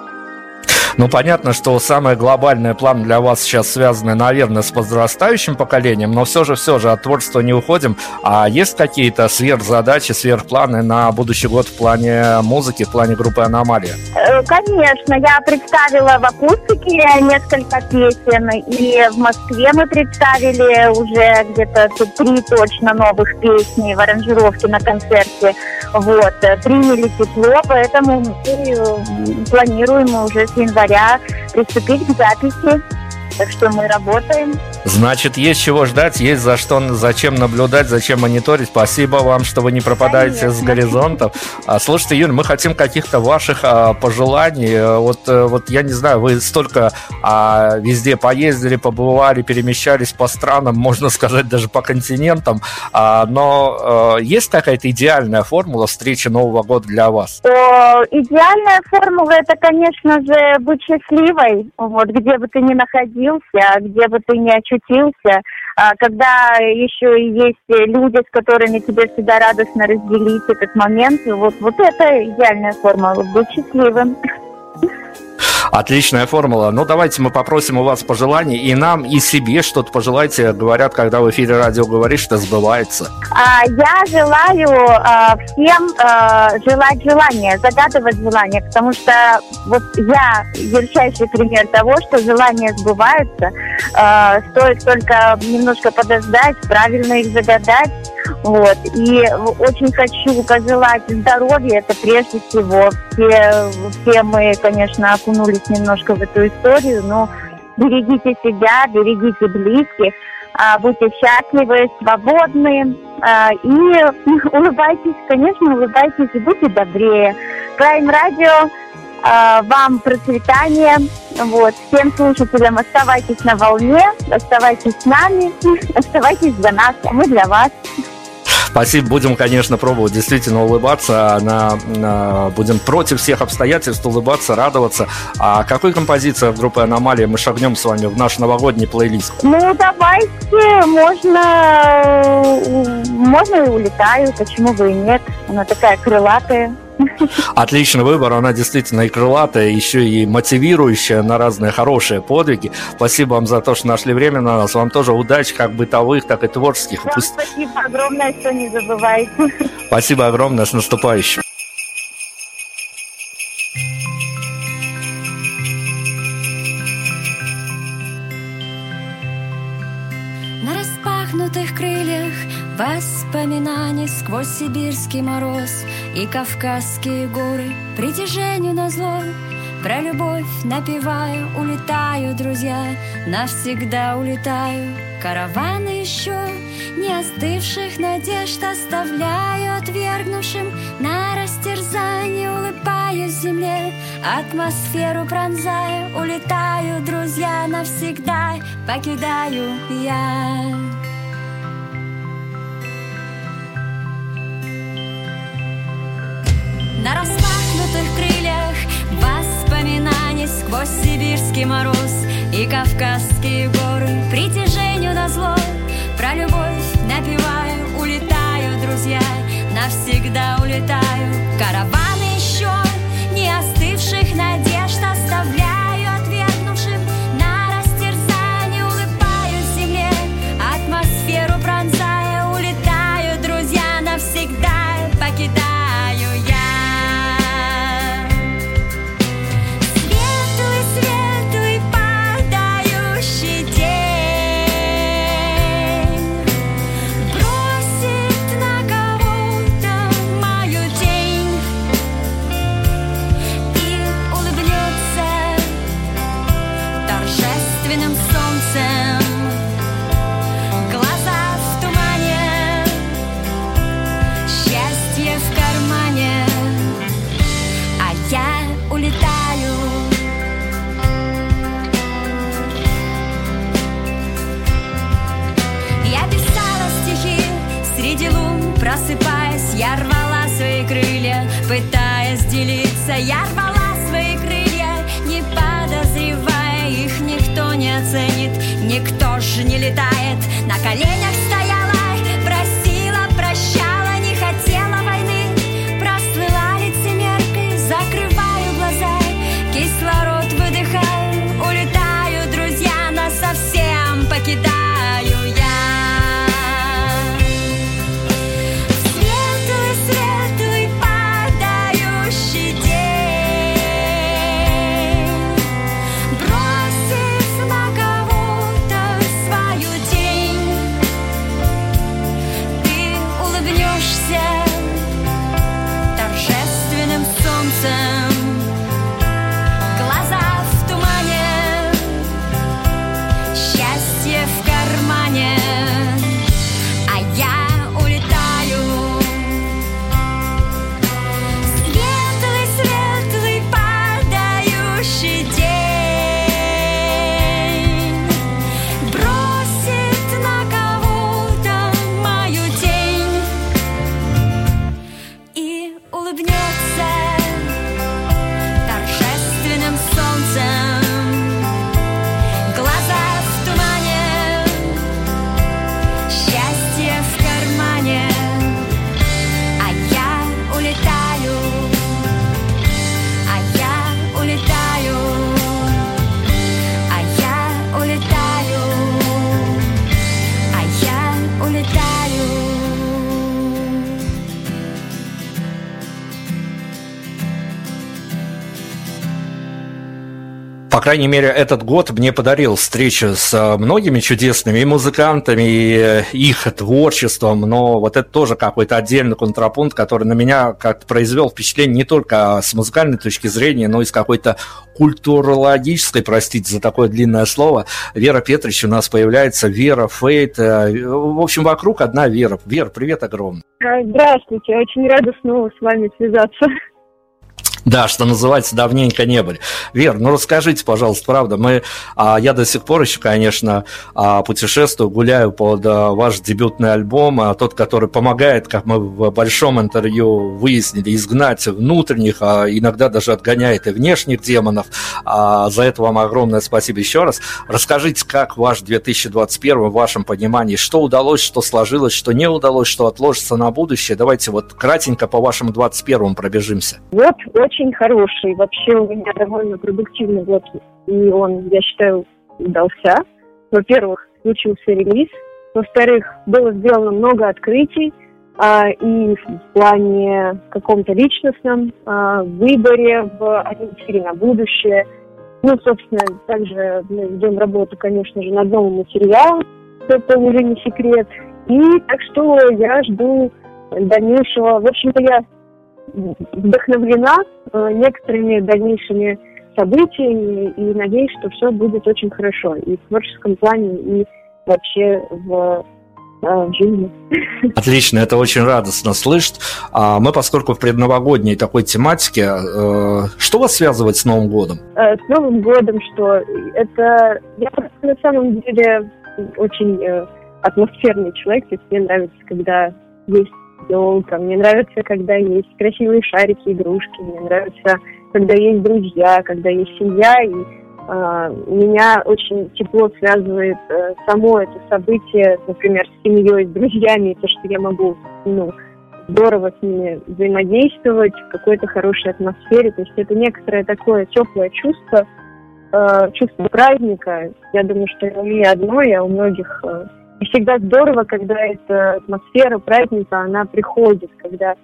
Ну, понятно, что самый глобальный план для вас сейчас связан, наверное, с подрастающим поколением, но все же, все же от творчества не уходим. А есть какие-то сверхзадачи, сверхпланы на будущий год в плане музыки, в плане группы «Аномалия»? Э, конечно, я представила в акустике несколько песен, и в Москве мы представили уже где-то три точно новых песни в аранжировке на концерте. Вот, приняли тепло, поэтому мы планируем уже с января приступить к записи. Так что мы работаем. Значит, есть чего ждать, есть за что, зачем наблюдать, зачем мониторить. Спасибо вам, что вы не пропадаете Конечно. с горизонтов. А, слушайте, Юль, мы хотим каких-то ваших а, пожеланий. Вот, э, вот я не знаю, вы столько а, везде поездили, побывали, перемещались по странам, *laughs* можно сказать, даже по континентам. А, но а, есть какая-то идеальная формула встречи Нового года для вас? О, идеальная формула это, конечно же, быть счастливой, вот где бы ты ни находился находился, где бы ты ни очутился, а, когда еще есть люди, с которыми тебе всегда радостно разделить этот момент, вот, вот это идеальная форма, быть счастливым. Отличная формула. Ну, давайте мы попросим у вас пожеланий, и нам, и себе что-то пожелайте. Говорят, когда в эфире радио говоришь, что сбывается. А, я желаю а, всем а, желать желания, загадывать желания, потому что вот я ярчайший пример того, что желания сбываются. А, стоит только немножко подождать, правильно их загадать. Вот. И очень хочу пожелать здоровья, это прежде всего. Все, все мы, конечно, окунулись немножко в эту историю, но берегите себя, берегите близких, а, будьте счастливы, свободны а, и *laughs* улыбайтесь, конечно, улыбайтесь и будьте добрее. Prime радио а, вам процветания. Вот. Всем слушателям оставайтесь на волне, оставайтесь с нами, *laughs* оставайтесь за нас, а мы для вас. Спасибо, будем, конечно, пробовать действительно улыбаться, на, на, будем против всех обстоятельств улыбаться, радоваться. А какой композиция в группе «Аномалия» мы шагнем с вами в наш новогодний плейлист? Ну, давайте, можно, можно и улетаю, почему бы и нет. Она такая крылатая. Отличный выбор, она действительно и крылатая, еще и мотивирующая на разные хорошие подвиги. Спасибо вам за то, что нашли время на нас. Вам тоже удачи, как бытовых, так и творческих. Вам Пусть... спасибо огромное, что не забываете. Спасибо огромное, с наступающим. На распахнутых крыльях Воспоминаний сквозь сибирский мороз И кавказские горы притяжению на зло Про любовь напеваю, улетаю, друзья Навсегда улетаю Караваны еще не остывших надежд Оставляю отвергнувшим на растерзание Атмосферу пронзая, улетаю, друзья, навсегда покидаю я. На распахнутых крыльях воспоминаний сквозь сибирский мороз и кавказские горы притяжению на зло про любовь напиваю, улетаю, друзья, навсегда улетаю. Караваны еще не остывших надежд оставляю По крайней мере, этот год мне подарил встречу с э, многими чудесными музыкантами, и э, их творчеством, но вот это тоже какой-то отдельный контрапункт, который на меня как-то произвел впечатление не только с музыкальной точки зрения, но и с какой-то культурологической, простите за такое длинное слово. Вера Петрович у нас появляется, Вера, Фейт, э, в общем, вокруг одна Вера. Вера, привет огромный. Здравствуйте, очень рада снова с вами связаться. Да, что называется, давненько не были. Вер, ну расскажите, пожалуйста, правда, мы, а, я до сих пор еще, конечно, а, путешествую, гуляю под а, ваш дебютный альбом, а, тот, который помогает, как мы в большом интервью выяснили, изгнать внутренних, а иногда даже отгоняет и внешних демонов. А, за это вам огромное спасибо еще раз. Расскажите, как ваш 2021 в вашем понимании, что удалось, что сложилось, что не удалось, что отложится на будущее. Давайте вот кратенько по вашему 21 пробежимся. Вот очень хороший, вообще у меня довольно продуктивный год, и он, я считаю, удался. Во-первых, случился релиз, во-вторых, было сделано много открытий, а, и в плане каком-то личностном а, выборе, в ориентире на будущее. Ну, собственно, также мы ведем работу, конечно же, над новым материалом, это уже не секрет. И так что я жду дальнейшего. В общем-то, я вдохновлена э, некоторыми дальнейшими событиями и надеюсь, что все будет очень хорошо и в творческом плане, и вообще в в жизни. *laughs* Отлично, это очень радостно слышать. А мы, поскольку в предновогодней такой тематике, э, что вас связывает с Новым годом? Э, с Новым годом, что это... Я на самом деле очень э, атмосферный человек, то есть мне нравится, когда есть елка, мне нравится, когда есть красивые шарики, игрушки, мне нравится, когда есть друзья, когда есть семья, и э, меня очень тепло связывает э, само это событие, например, с семьей, с друзьями, то, что я могу, ну, здорово с ними взаимодействовать в какой-то хорошей атмосфере, то есть это некоторое такое теплое чувство, э, чувство праздника. Я думаю, что у меня одно, я у многих э, и всегда здорово, когда эта атмосфера праздника, она приходит, когда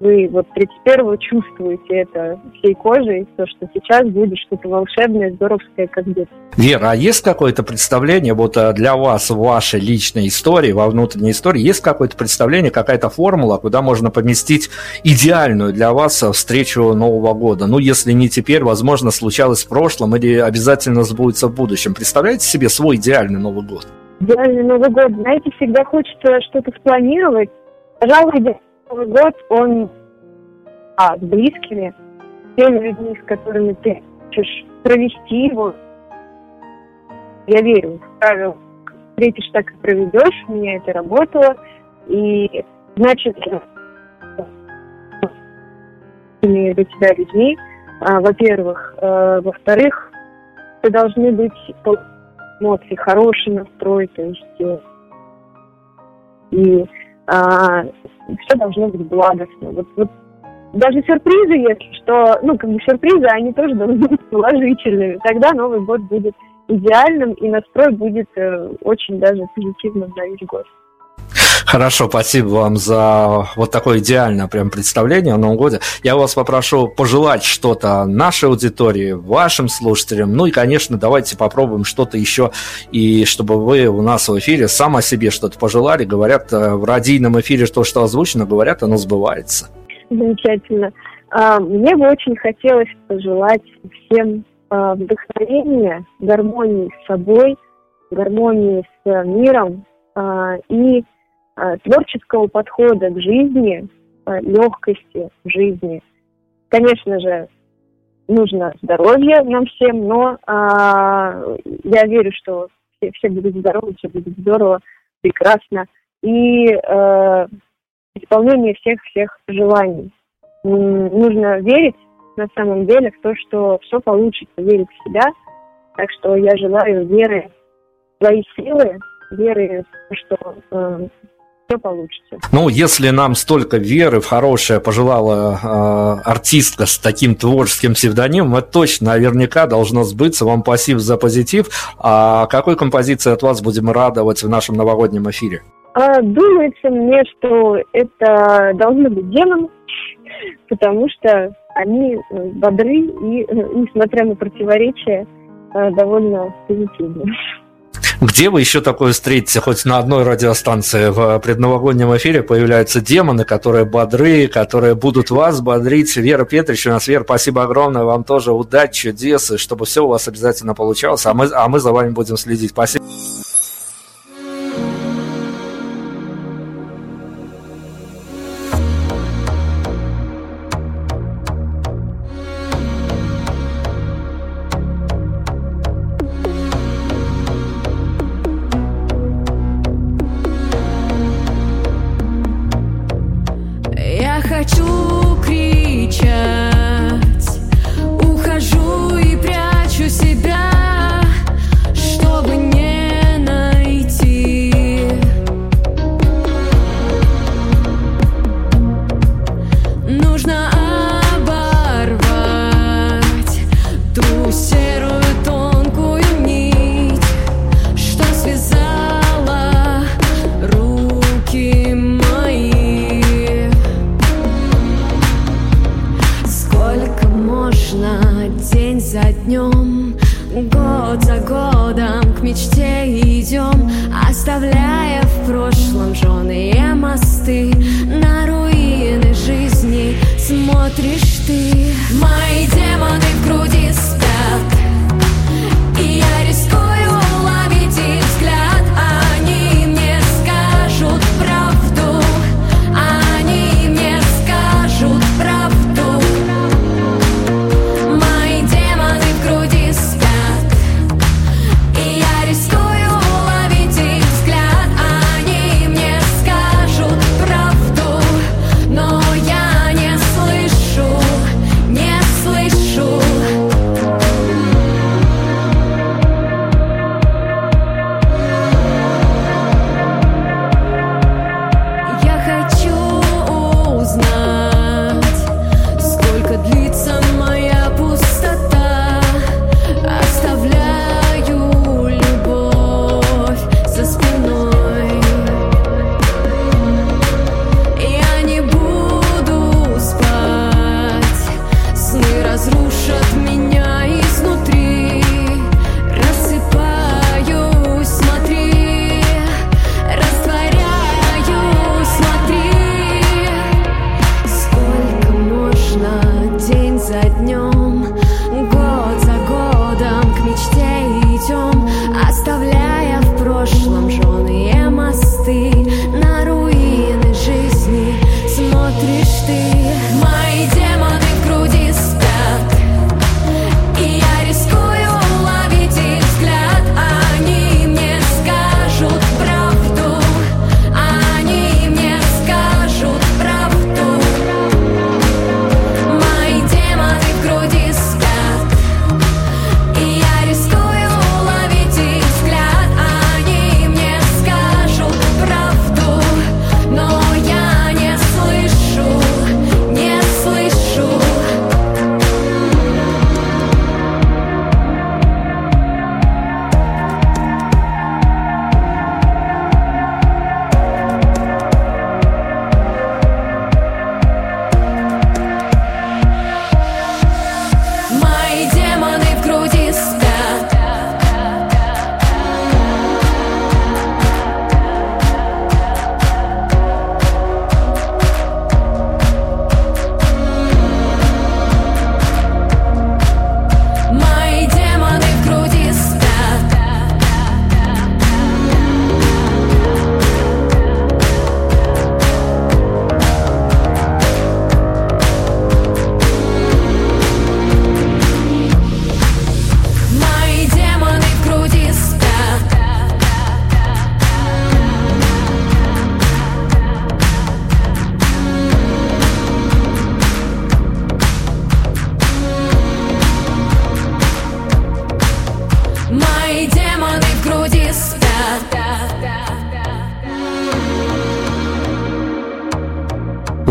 вы вот 31-го чувствуете это всей кожей, то, что сейчас будет что-то волшебное, здоровское, как детство. Вера, а есть какое-то представление вот э, для вас в вашей личной истории, во внутренней истории, есть какое-то представление, какая-то формула, куда можно поместить идеальную для вас э, встречу Нового года? Ну, если не теперь, возможно, случалось в прошлом или обязательно сбудется в будущем. Представляете себе свой идеальный Новый год? Идеальный Новый год. Знаете, всегда хочется что-то спланировать. Пожалуй, Новый год, он а, с близкими, с теми людьми, с которыми ты хочешь провести его. Я верю в правило встретишь, так и проведешь. У меня это работало. И, значит, для тебя людьми, а, во-первых. А, во-вторых, вы должны быть эмоции, хороший настрой, то есть э, и а, все должно быть благостно. Вот, вот даже сюрпризы, если что, ну, как бы сюрпризы, они тоже должны быть положительными. Тогда Новый год будет идеальным, и настрой будет э, очень даже позитивным на весь год. Хорошо, спасибо вам за вот такое идеальное прям представление о Новом годе. Я вас попрошу пожелать что-то нашей аудитории, вашим слушателям. Ну и, конечно, давайте попробуем что-то еще, и чтобы вы у нас в эфире сам о себе что-то пожелали. Говорят, э, в радийном эфире то, что озвучено, говорят, оно сбывается. Замечательно. А, мне бы очень хотелось пожелать всем а, вдохновения, гармонии с собой, гармонии с миром а, и творческого подхода к жизни, э, легкости в жизни. Конечно же, нужно здоровье нам всем, но а, я верю, что все, все будут здоровы, все будет здорово, прекрасно. И а, исполнение всех-всех желаний. Нужно верить на самом деле в то, что все получится, верить в себя. Так что я желаю веры в свои силы, веры в то, что э, все получится. Ну, если нам столько веры в хорошее пожелала э, артистка с таким творческим псевдонимом, это точно наверняка должно сбыться. Вам спасибо за позитив. А какой композиции от вас будем радовать в нашем новогоднем эфире? А, думается мне, что это должны быть демоны, потому что они э, бодры и, э, несмотря на противоречия, э, довольно позитивны. Где вы еще такое встретите? Хоть на одной радиостанции в предновогоднем эфире появляются демоны, которые бодры, которые будут вас бодрить. Вера Петрович у нас. Вера, спасибо огромное. Вам тоже удачи, чудес, и чтобы все у вас обязательно получалось. А мы, а мы за вами будем следить. Спасибо.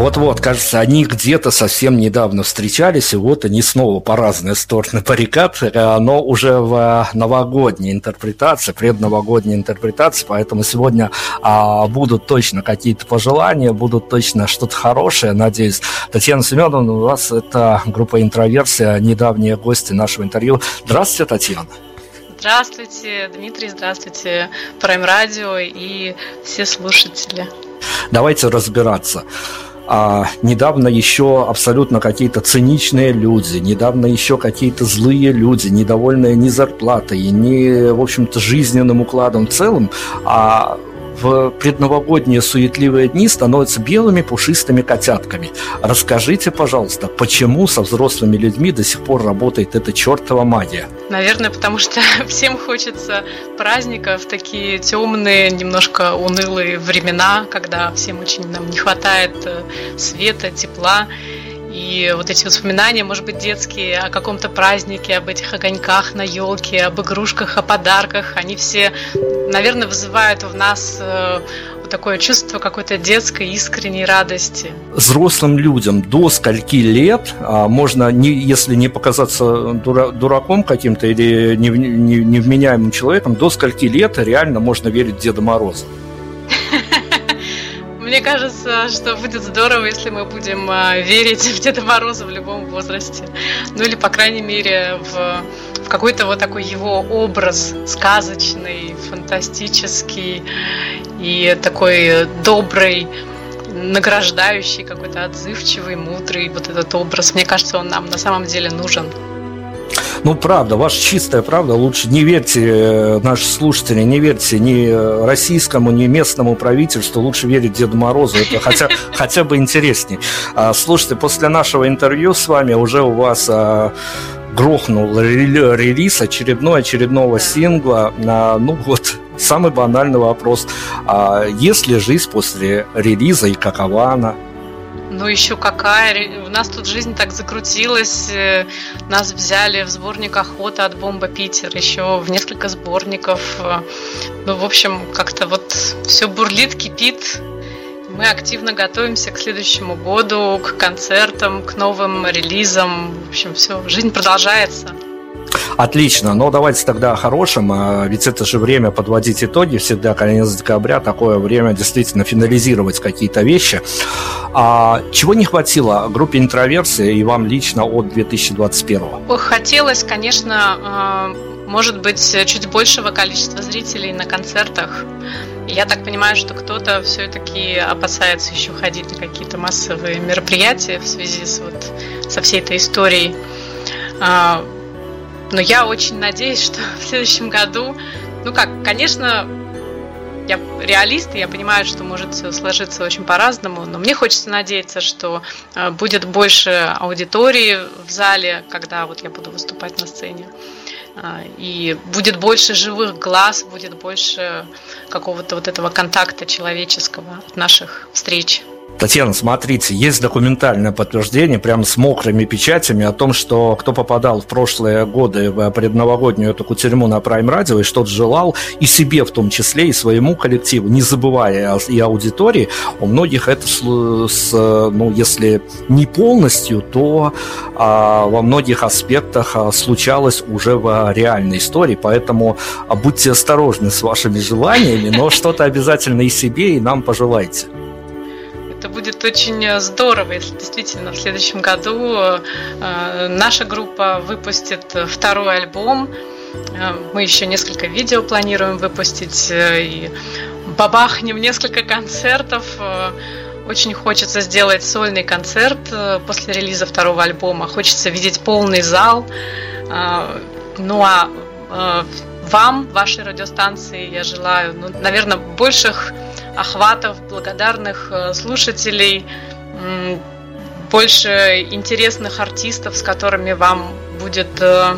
Вот-вот, кажется, они где-то совсем недавно встречались, и вот они снова по разные стороны *laughs* баррикад, э, но уже в новогодней интерпретации, предновогодней интерпретации, поэтому сегодня а, будут точно какие-то пожелания, будут точно что-то хорошее, надеюсь. Татьяна Семеновна, у вас это группа «Интроверсия», недавние гости нашего интервью. Здравствуйте, Татьяна. Здравствуйте, Дмитрий, здравствуйте, Прайм Радио и все слушатели. Давайте разбираться. А, недавно еще абсолютно какие-то циничные люди, недавно еще какие-то злые люди, недовольные ни зарплатой, ни, в общем-то, жизненным укладом в целом, а в предновогодние суетливые дни становятся белыми пушистыми котятками. Расскажите, пожалуйста, почему со взрослыми людьми до сих пор работает эта чертова магия? Наверное, потому что *laughs* всем хочется праздников, такие темные, немножко унылые времена, когда всем очень нам не хватает э, света, тепла. И вот эти воспоминания, может быть, детские о каком-то празднике, об этих огоньках на елке, об игрушках, о подарках, они все, наверное, вызывают в нас э, такое чувство какой-то детской искренней радости. Взрослым людям до скольки лет а, можно, если не показаться дура, дураком каким-то или невменяемым человеком, до скольки лет реально можно верить в Деда Мороза? Мне кажется, что будет здорово, если мы будем а, верить в Деда Мороза в любом возрасте. Ну или, по крайней мере, в, в какой-то вот такой его образ сказочный, фантастический и такой добрый, награждающий, какой-то отзывчивый, мудрый вот этот образ. Мне кажется, он нам на самом деле нужен. Ну, правда, ваша чистая правда. Лучше не верьте, э, наши слушатели, не верьте ни российскому, ни местному правительству. Лучше верить Деду Морозу. Это хотя, *laughs* хотя бы интересней. А, слушайте, после нашего интервью с вами уже у вас а, грохнул релиз очередной очередного сингла. Ну вот, самый банальный вопрос. А есть ли жизнь после релиза и какова она? Ну еще какая, у нас тут жизнь так закрутилась, э, нас взяли в сборник охота от Бомба Питер, еще в несколько сборников. Э, ну, в общем, как-то вот все бурлит, кипит. Мы активно готовимся к следующему году, к концертам, к новым релизам. В общем, все, жизнь продолжается. Отлично, но давайте тогда о хорошем, а ведь это же время подводить итоги, всегда конец декабря, такое время действительно финализировать какие-то вещи. А чего не хватило группе интроверсии и вам лично от 2021? Хотелось, конечно, а, может быть, чуть большего количества зрителей на концертах. Я так понимаю, что кто-то все-таки опасается еще ходить на какие-то массовые мероприятия в связи с вот со всей этой историей. А, но я очень надеюсь, что *laughs* в следующем году, ну как, конечно, я реалист, и я понимаю, что может все сложиться очень по-разному, но мне хочется надеяться, что э, будет больше аудитории в зале, когда вот я буду выступать на сцене. Э, и будет больше живых глаз, будет больше какого-то вот этого контакта человеческого от наших встреч. Татьяна, смотрите, есть документальное подтверждение, прямо с мокрыми печатями о том, что кто попадал в прошлые годы в предновогоднюю эту кутерьму на Prime Radio и что-то желал, и себе в том числе, и своему коллективу, не забывая и аудитории, у многих это, с, ну, если не полностью, то а, во многих аспектах а, случалось уже в реальной истории, поэтому а, будьте осторожны с вашими желаниями, но что-то обязательно и себе, и нам пожелайте. Это будет очень э, здорово, если действительно в следующем году э, наша группа выпустит второй альбом. Э, мы еще несколько видео планируем выпустить и бабахнем несколько концертов. Очень хочется сделать сольный концерт после релиза второго альбома. Хочется видеть полный зал. Ну а вам, вашей радиостанции, я желаю, ну, наверное, больших охватов, благодарных э, слушателей, больше интересных артистов, с которыми вам будет э,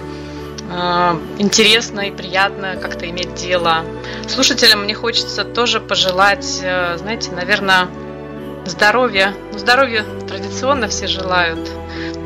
э, интересно и приятно как-то иметь дело. Слушателям мне хочется тоже пожелать, знаете, наверное, здоровья. Ну, здоровья традиционно все желают.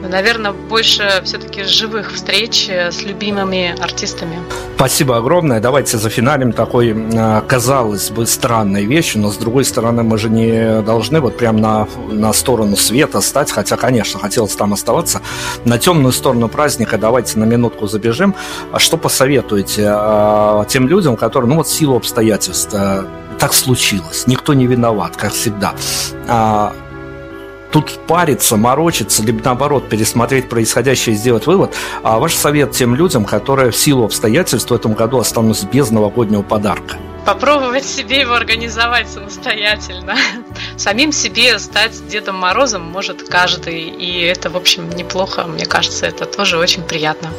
Но, наверное, больше все-таки живых встреч с любимыми артистами. Спасибо огромное. Давайте зафиналим такой, а, казалось бы, странной вещью, но с другой стороны, мы же не должны вот прям на, на сторону света стать, хотя, конечно, хотелось там оставаться. На темную сторону праздника давайте на минутку забежим. А что посоветуете а, тем людям, которые, ну вот, силу обстоятельств, а, так случилось, никто не виноват, как всегда. Тут париться, морочиться, либо наоборот пересмотреть происходящее и сделать вывод. А ваш совет тем людям, которые в силу обстоятельств в этом году останутся без новогоднего подарка? Попробовать себе его организовать самостоятельно. *laughs* Самим себе стать Дедом Морозом может каждый, и это, в общем, неплохо, мне кажется, это тоже очень приятно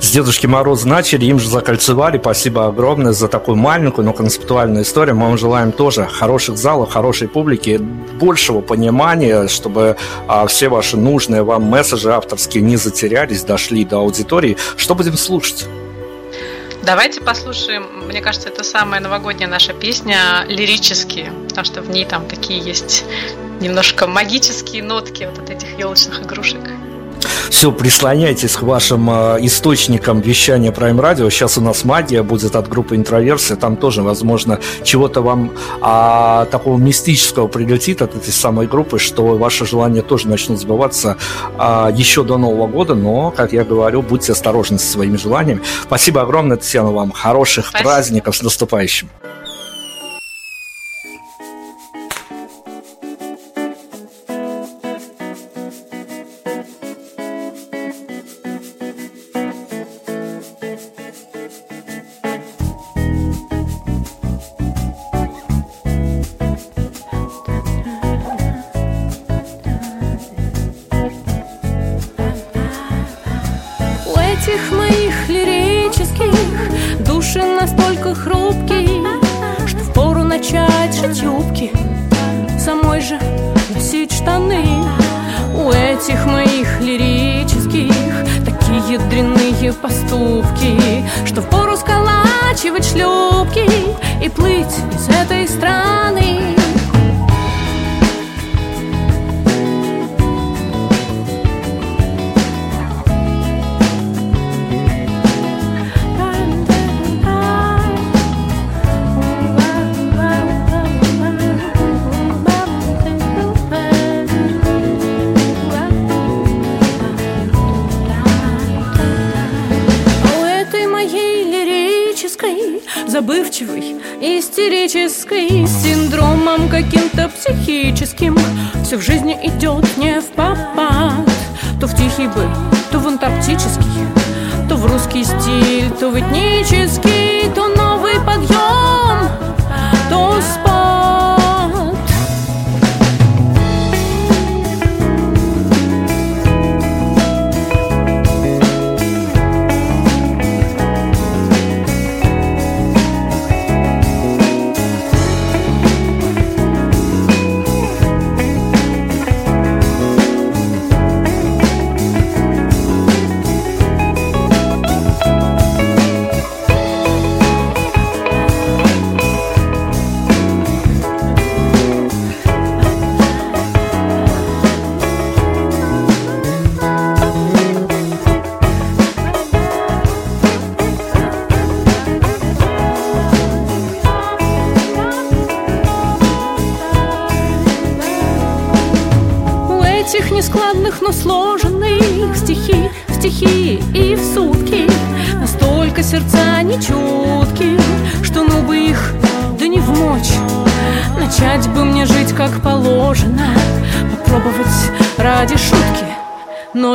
с Дедушки Мороз начали, им же закольцевали. Спасибо огромное за такую маленькую, но концептуальную историю. Мы вам желаем тоже хороших залов, хорошей публики, большего понимания, чтобы а, все ваши нужные вам месседжи авторские не затерялись, дошли до аудитории. Что будем слушать? Давайте послушаем, мне кажется, это самая новогодняя наша песня лирические, потому что в ней там такие есть немножко магические нотки вот от этих елочных игрушек. Все, прислоняйтесь к вашим э, источникам вещания Prime Radio. Сейчас у нас магия будет от группы Интроверсия. Там тоже, возможно, чего-то вам а, такого мистического прилетит от этой самой группы, что ваши желания тоже начнут сбываться а, еще до Нового года. Но, как я говорю, будьте осторожны со своими желаниями. Спасибо огромное, Татьяна, вам. Хороших Спасибо. праздников с наступающим. Идет не в попад, то в тихий бы, то в антарктический, то в русский стиль, то в этнический, то новый подъем, то спать.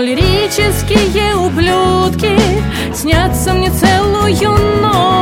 Лирические ублюдки. Снятся мне целую ночь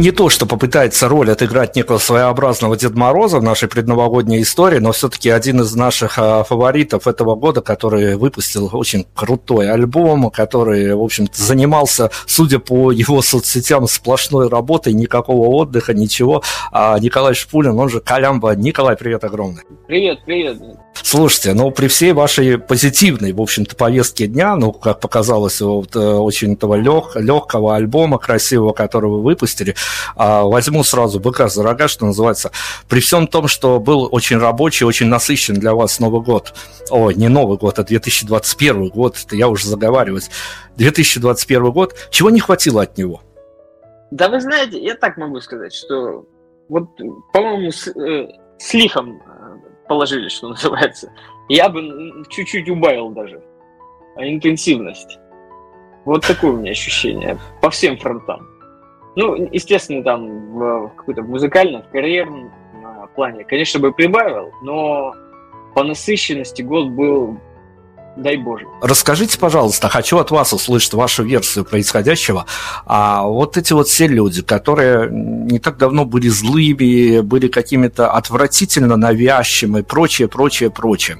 не то, что попытается роль отыграть некого своеобразного Деда Мороза в нашей предновогодней истории, но все-таки один из наших а, фаворитов этого года, который выпустил очень крутой альбом, который, в общем занимался, судя по его соцсетям, сплошной работой, никакого отдыха, ничего. А Николай Шпулин, он же Калямба. Николай, привет огромный. Привет, привет. Слушайте, ну при всей вашей позитивной, в общем-то, повестке дня, ну, как показалось, вот, э, очень этого лег, легкого альбома красивого, который вы выпустили, а, возьму сразу быка за рога, что называется. При всем том, что был очень рабочий, очень насыщен для вас Новый год, ой, не Новый год, а 2021 год, это я уже заговариваюсь, 2021 год, чего не хватило от него? Да вы знаете, я так могу сказать, что вот, по-моему, с, э, с лихом положили, что называется. Я бы чуть-чуть убавил даже интенсивность. Вот такое у меня ощущение по всем фронтам. Ну, естественно, там в, какой-то музыкальном, в карьерном плане, конечно, бы прибавил, но по насыщенности год был дай Боже. Расскажите, пожалуйста, хочу от вас услышать вашу версию происходящего. А вот эти вот все люди, которые не так давно были злыми, были какими-то отвратительно навязчивыми, прочее, прочее, прочее.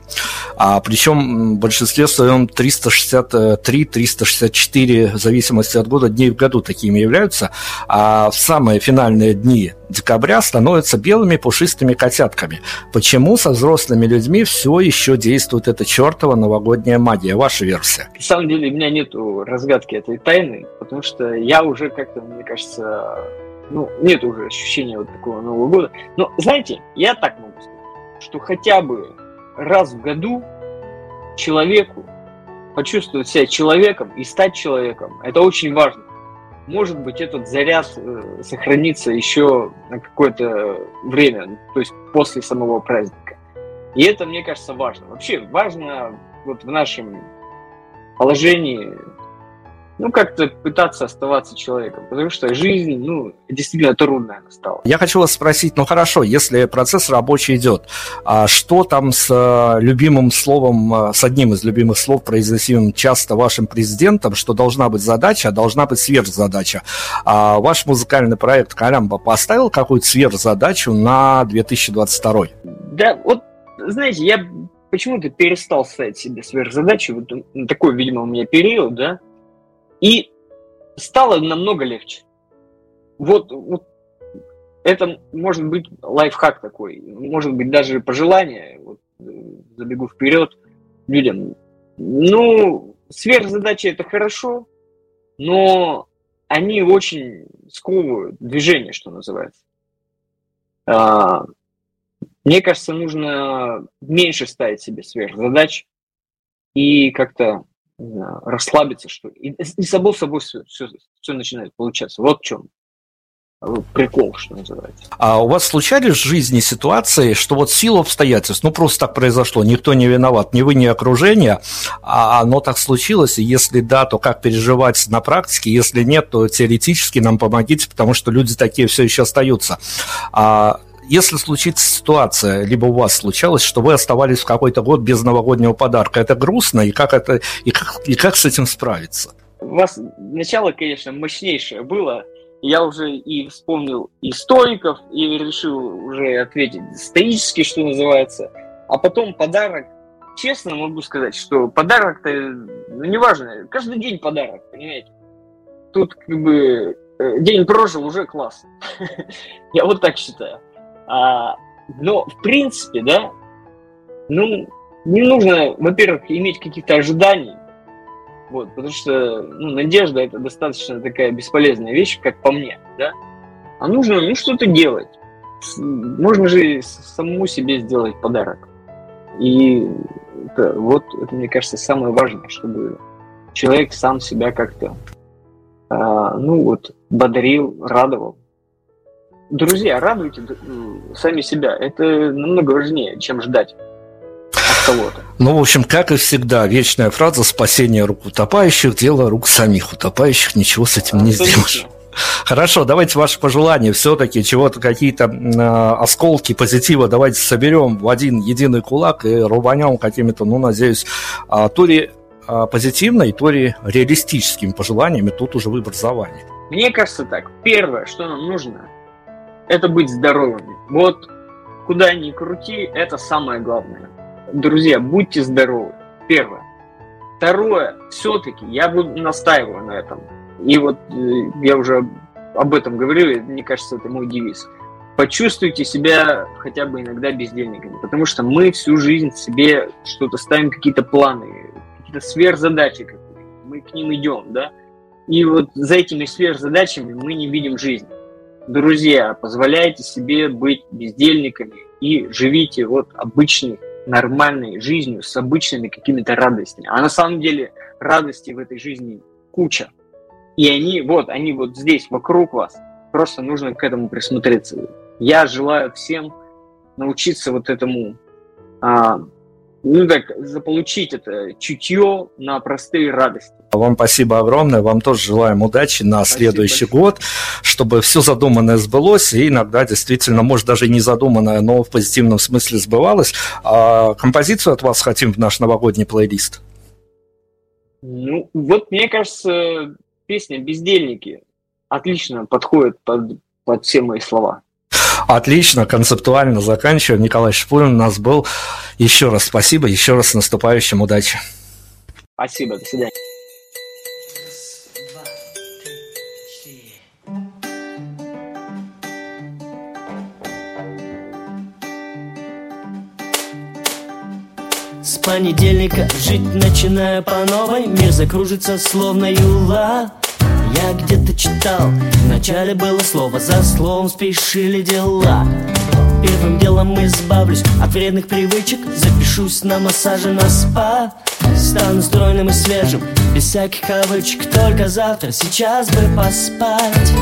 А, причем в большинстве своем 363-364, в зависимости от года, дней в году такими являются. А в самые финальные дни декабря становятся белыми пушистыми котятками. Почему со взрослыми людьми все еще действует эта чертова новогодняя магия? Ваша версия? На самом деле у меня нет разгадки этой тайны, потому что я уже как-то, мне кажется, ну, нет уже ощущения вот такого Нового года. Но, знаете, я так могу сказать, что хотя бы раз в году человеку почувствовать себя человеком и стать человеком, это очень важно может быть, этот заряд э, сохранится еще на какое-то время, то есть после самого праздника. И это, мне кажется, важно. Вообще важно вот в нашем положении ну, как-то пытаться оставаться человеком, потому что жизнь, ну, действительно трудная стала. Я хочу вас спросить, ну, хорошо, если процесс рабочий идет, а что там с э, любимым словом, э, с одним из любимых слов, произносимым часто вашим президентом, что должна быть задача, а должна быть сверхзадача? А ваш музыкальный проект «Карамба» поставил какую-то сверхзадачу на 2022? Да, вот, знаете, я почему-то перестал ставить себе сверхзадачи, вот такой, видимо, у меня период, да, и стало намного легче. Вот, вот это может быть лайфхак такой, может быть даже пожелание, вот, забегу вперед людям. Ну, сверхзадачи это хорошо, но они очень сковывают движение, что называется. А, мне кажется, нужно меньше ставить себе сверхзадач и как-то знаю, расслабиться, что ли. И, и само собой все, все, все начинает получаться. Вот в чем прикол, что называется. А у вас случались в жизни ситуации, что вот силу обстоятельств, ну просто так произошло, никто не виноват, ни вы, ни окружение, а оно так случилось, и если да, то как переживать на практике, если нет, то теоретически нам помогите, потому что люди такие все еще остаются. А если случится ситуация, либо у вас случалось, что вы оставались в какой-то год без новогоднего подарка, это грустно, и как, это, и как, и как с этим справиться? У вас начало, конечно, мощнейшее было. Я уже и вспомнил и стоиков, и решил уже ответить стоически, что называется. А потом подарок. Честно могу сказать, что подарок-то, ну, неважно, каждый день подарок, понимаете? Тут как бы э, день прожил, уже класс. *laughs* Я вот так считаю. А, но, в принципе, да, ну, не нужно, во-первых, иметь каких-то ожиданий, вот, потому что ну, надежда это достаточно такая бесполезная вещь, как по мне, да. А нужно, ну, что-то делать. Можно же самому себе сделать подарок. И это, вот это, мне кажется, самое важное, чтобы человек сам себя как-то, а, ну вот, бодрил, радовал. Друзья, радуйте сами себя. Это намного важнее, чем ждать от кого-то. Ну, в общем, как и всегда, вечная фраза «спасение рук утопающих – дело рук самих утопающих, ничего с этим не сделаешь». Хорошо, давайте ваши пожелания все-таки, чего-то, какие-то э, осколки позитива давайте соберем в один единый кулак и рубанем какими-то, ну, надеюсь, э, то ли э, позитивной, то ли реалистическими пожеланиями, тут уже выбор за вами. Мне кажется так. Первое, что нам нужно, это быть здоровыми. Вот куда ни крути, это самое главное. Друзья, будьте здоровы. Первое. Второе, все-таки я буду настаиваю на этом. И вот э, я уже об этом говорил, мне кажется, это мой девиз. Почувствуйте себя хотя бы иногда бездельниками, потому что мы всю жизнь себе что-то ставим, какие-то планы, какие-то сверхзадачи, мы к ним идем, да, и вот за этими сверхзадачами мы не видим жизнь. Друзья, позволяйте себе быть бездельниками и живите вот обычной, нормальной жизнью с обычными какими-то радостями. А на самом деле радости в этой жизни куча. И они вот, они вот здесь, вокруг вас. Просто нужно к этому присмотреться. Я желаю всем научиться вот этому а, ну так, заполучить это чутье на простые радости. Вам спасибо огромное, вам тоже желаем удачи на спасибо следующий большое. год, чтобы все задуманное сбылось, и иногда действительно, может, даже не задуманное, но в позитивном смысле сбывалось. А композицию от вас хотим в наш новогодний плейлист. Ну, вот мне кажется, песня «Бездельники» отлично подходит под, под все мои слова. Отлично, концептуально заканчиваем. Николай Шпулин у нас был. Еще раз спасибо, еще раз с наступающим, удачи. Спасибо, до свидания. С понедельника жить начинаю по новой Мир закружится словно юла я где-то читал Вначале было слово за словом спешили дела. Первым делом избавлюсь от вредных привычек Запишусь на массаже на спа. Стану стройным и свежим, без всяких кавычек Только завтра, сейчас бы поспать.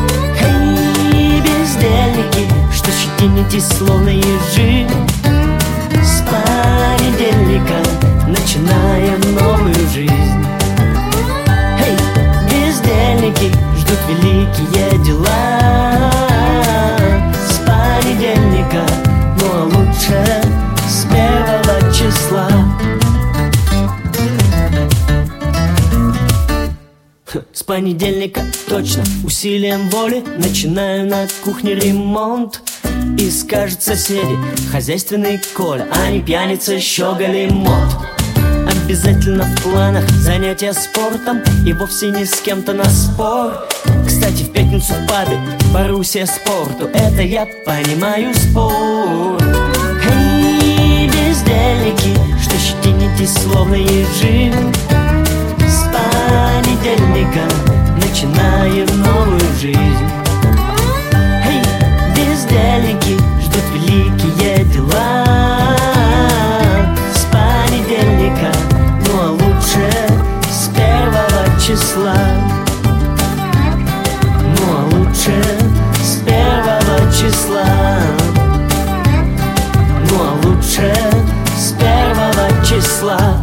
Эй, бездельники, что щетинитесь словно ежи. С понедельника начинаем новую жизнь бездельники ждут великие дела. С понедельника, ну а лучше с первого числа. С понедельника точно усилием воли Начинаю на кухне ремонт. И скажут соседи, хозяйственный Коля А не пьяница, щеголь мод Обязательно в планах занятия спортом И вовсе не с кем-то на спор. Кстати, в пятницу в пабе Боруссия спорту Это я понимаю спорт. Эй, бездельники Что щетинитесь словно ежи. С понедельника Начинаем новую жизнь. Эй, бездельники Ждут великие дела числа Ну а лучше с первого числа. Ну а лучше с первого числа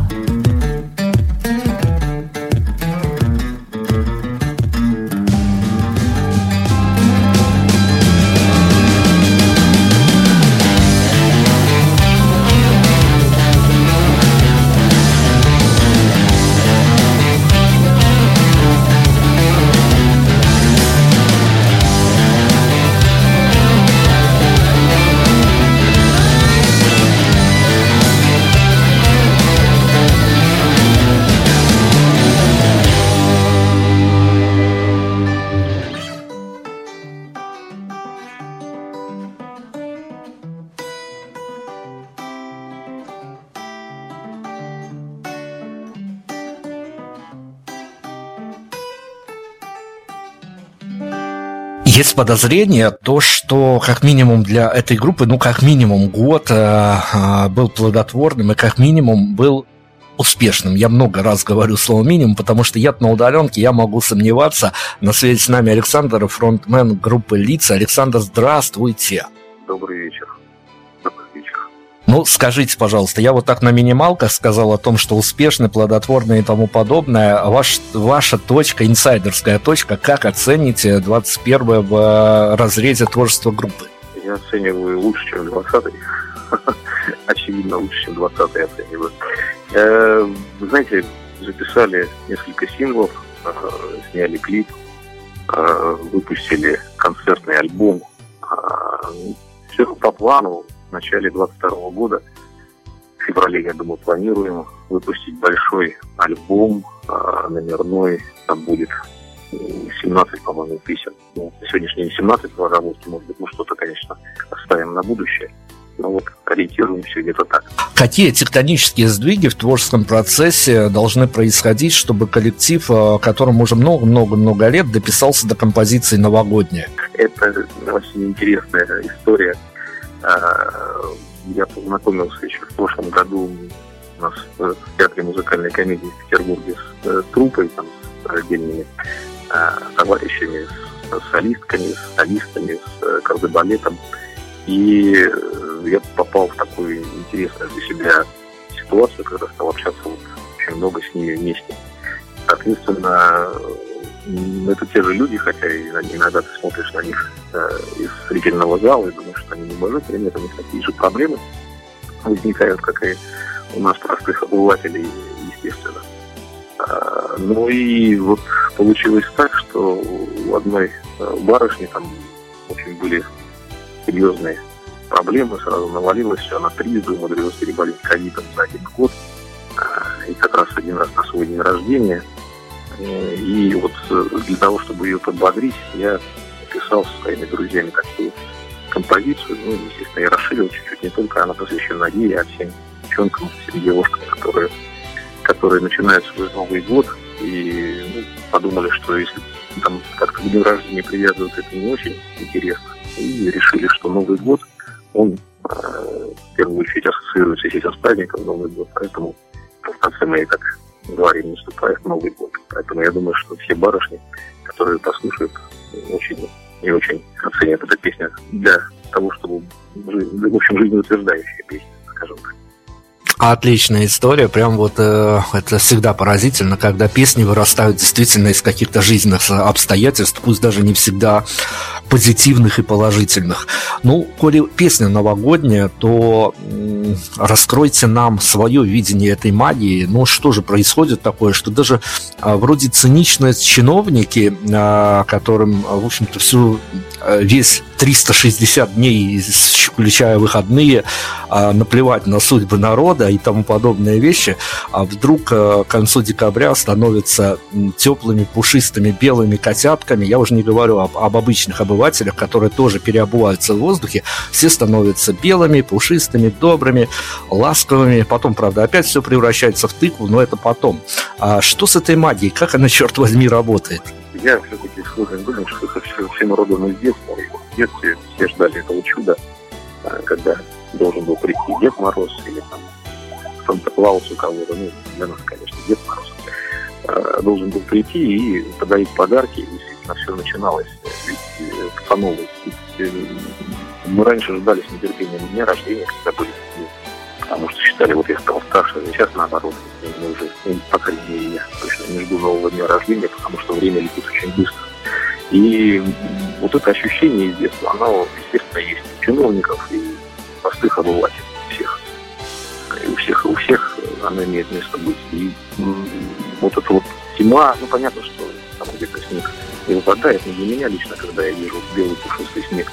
Есть подозрение, то, что как минимум для этой группы, ну, как минимум год э, э, был плодотворным и как минимум был успешным. Я много раз говорю слово минимум, потому что я на удаленке, я могу сомневаться. На связи с нами Александр, фронтмен группы Лица. Александр, здравствуйте. Добрый вечер. Ну, скажите, пожалуйста, я вот так на минималках сказал о том, что успешный, плодотворный и тому подобное. Ваш, ваша точка, инсайдерская точка, как оцените 21 в э, разрезе творчества группы? Я оцениваю лучше, чем 20 *laughs* Очевидно, лучше, чем 20 я оцениваю. Вы знаете, записали несколько синглов, э, сняли клип. э, выпустили концертный альбом. Э, все по плану. Начале 22 года, в феврале, я думаю, планируем выпустить большой альбом э, номерной. Там будет 17, по-моему, писем. Ну, сегодняшний день 17 в разработке, может быть, мы что-то, конечно, оставим на будущее. Но вот ориентируемся где-то так. Какие тектонические сдвиги в творческом процессе должны происходить, чтобы коллектив, э, которому уже много-много-много лет, дописался до композиции «Новогодняя»? Это очень интересная история. А, я познакомился еще в прошлом году у нас в Театре музыкальной комедии в Петербурге с э, трупой, там, с отдельными а, товарищами, с солистками, с солистами, с э, кардебалетом. И я попал в такую интересную для себя ситуацию, когда стал общаться вот очень много с ними вместе. Соответственно, это те же люди, хотя и иногда ты смотришь на них э, из зрительного зала и думаешь, что они не мужики, нет, у них такие же проблемы возникают, как и у нас простых обывателей, естественно. А, ну и вот получилось так, что у одной э, барышни там очень были серьезные проблемы, сразу навалилось все, она трижды умудрилась переболеть ковидом за один год, а, и как раз один раз на свой день рождения. И вот для того, чтобы ее подбодрить, я написал со своими друзьями такую композицию. Ну, естественно, я расширил чуть-чуть, не только она посвящена ей, а всем девчонкам, всем девушкам, которые, которые начинают свой Новый год и ну, подумали, что если там как-то к дню рождения привязывают, это не очень интересно. И решили, что Новый год – он э, в первую очередь ассоциируется сейчас с праздником Новый год, поэтому в конце мы так говорим, наступает Новый год. Поэтому я думаю, что все барышни, которые послушают, очень и очень оценят эту песню для того, чтобы, в общем, жизнеутверждающая песня, скажем так. Отличная история, прям вот э, это всегда поразительно, когда песни вырастают действительно из каких-то жизненных обстоятельств, пусть даже не всегда позитивных и положительных. Ну, коли песня новогодняя, то м, раскройте нам свое видение этой магии. Ну, что же происходит такое, что даже а, вроде циничные чиновники, а, которым, в общем-то, всю а, весь 360 дней, включая выходные, а, наплевать на судьбы народа и тому подобные вещи, а вдруг а, к концу декабря становятся теплыми, пушистыми, белыми котятками. Я уже не говорю об, об обычных обывателях, которые тоже переобуваются в воздухе. Все становятся белыми, пушистыми, добрыми, ласковыми. Потом, правда, опять все превращается в тыкву, но это потом. А что с этой магией? Как она, *laughs* черт возьми, работает? Я все-таки склонен думать, что это все, всем родом из детства. В детстве все ждали этого чуда, а, когда должен был прийти Дед Мороз или там Санта-Клаус у кого-то, ну, для нас, конечно, Дед Мороз, а, должен был прийти и подарить подарки, и действительно все начиналось ведь по новой. Мы раньше ждали с нетерпением дня рождения, когда были потому что считали, вот я стал старше, а сейчас наоборот, мы уже, ну, по крайней мере, я точно не жду нового дня рождения, потому что время летит очень быстро. И вот это ощущение из детства, оно, естественно, есть у чиновников и простых обывателей. И у всех, у всех оно имеет место быть. И вот эта вот зима, ну понятно, что там где-то снег не выпадает, но для меня лично, когда я вижу белый пушистый снег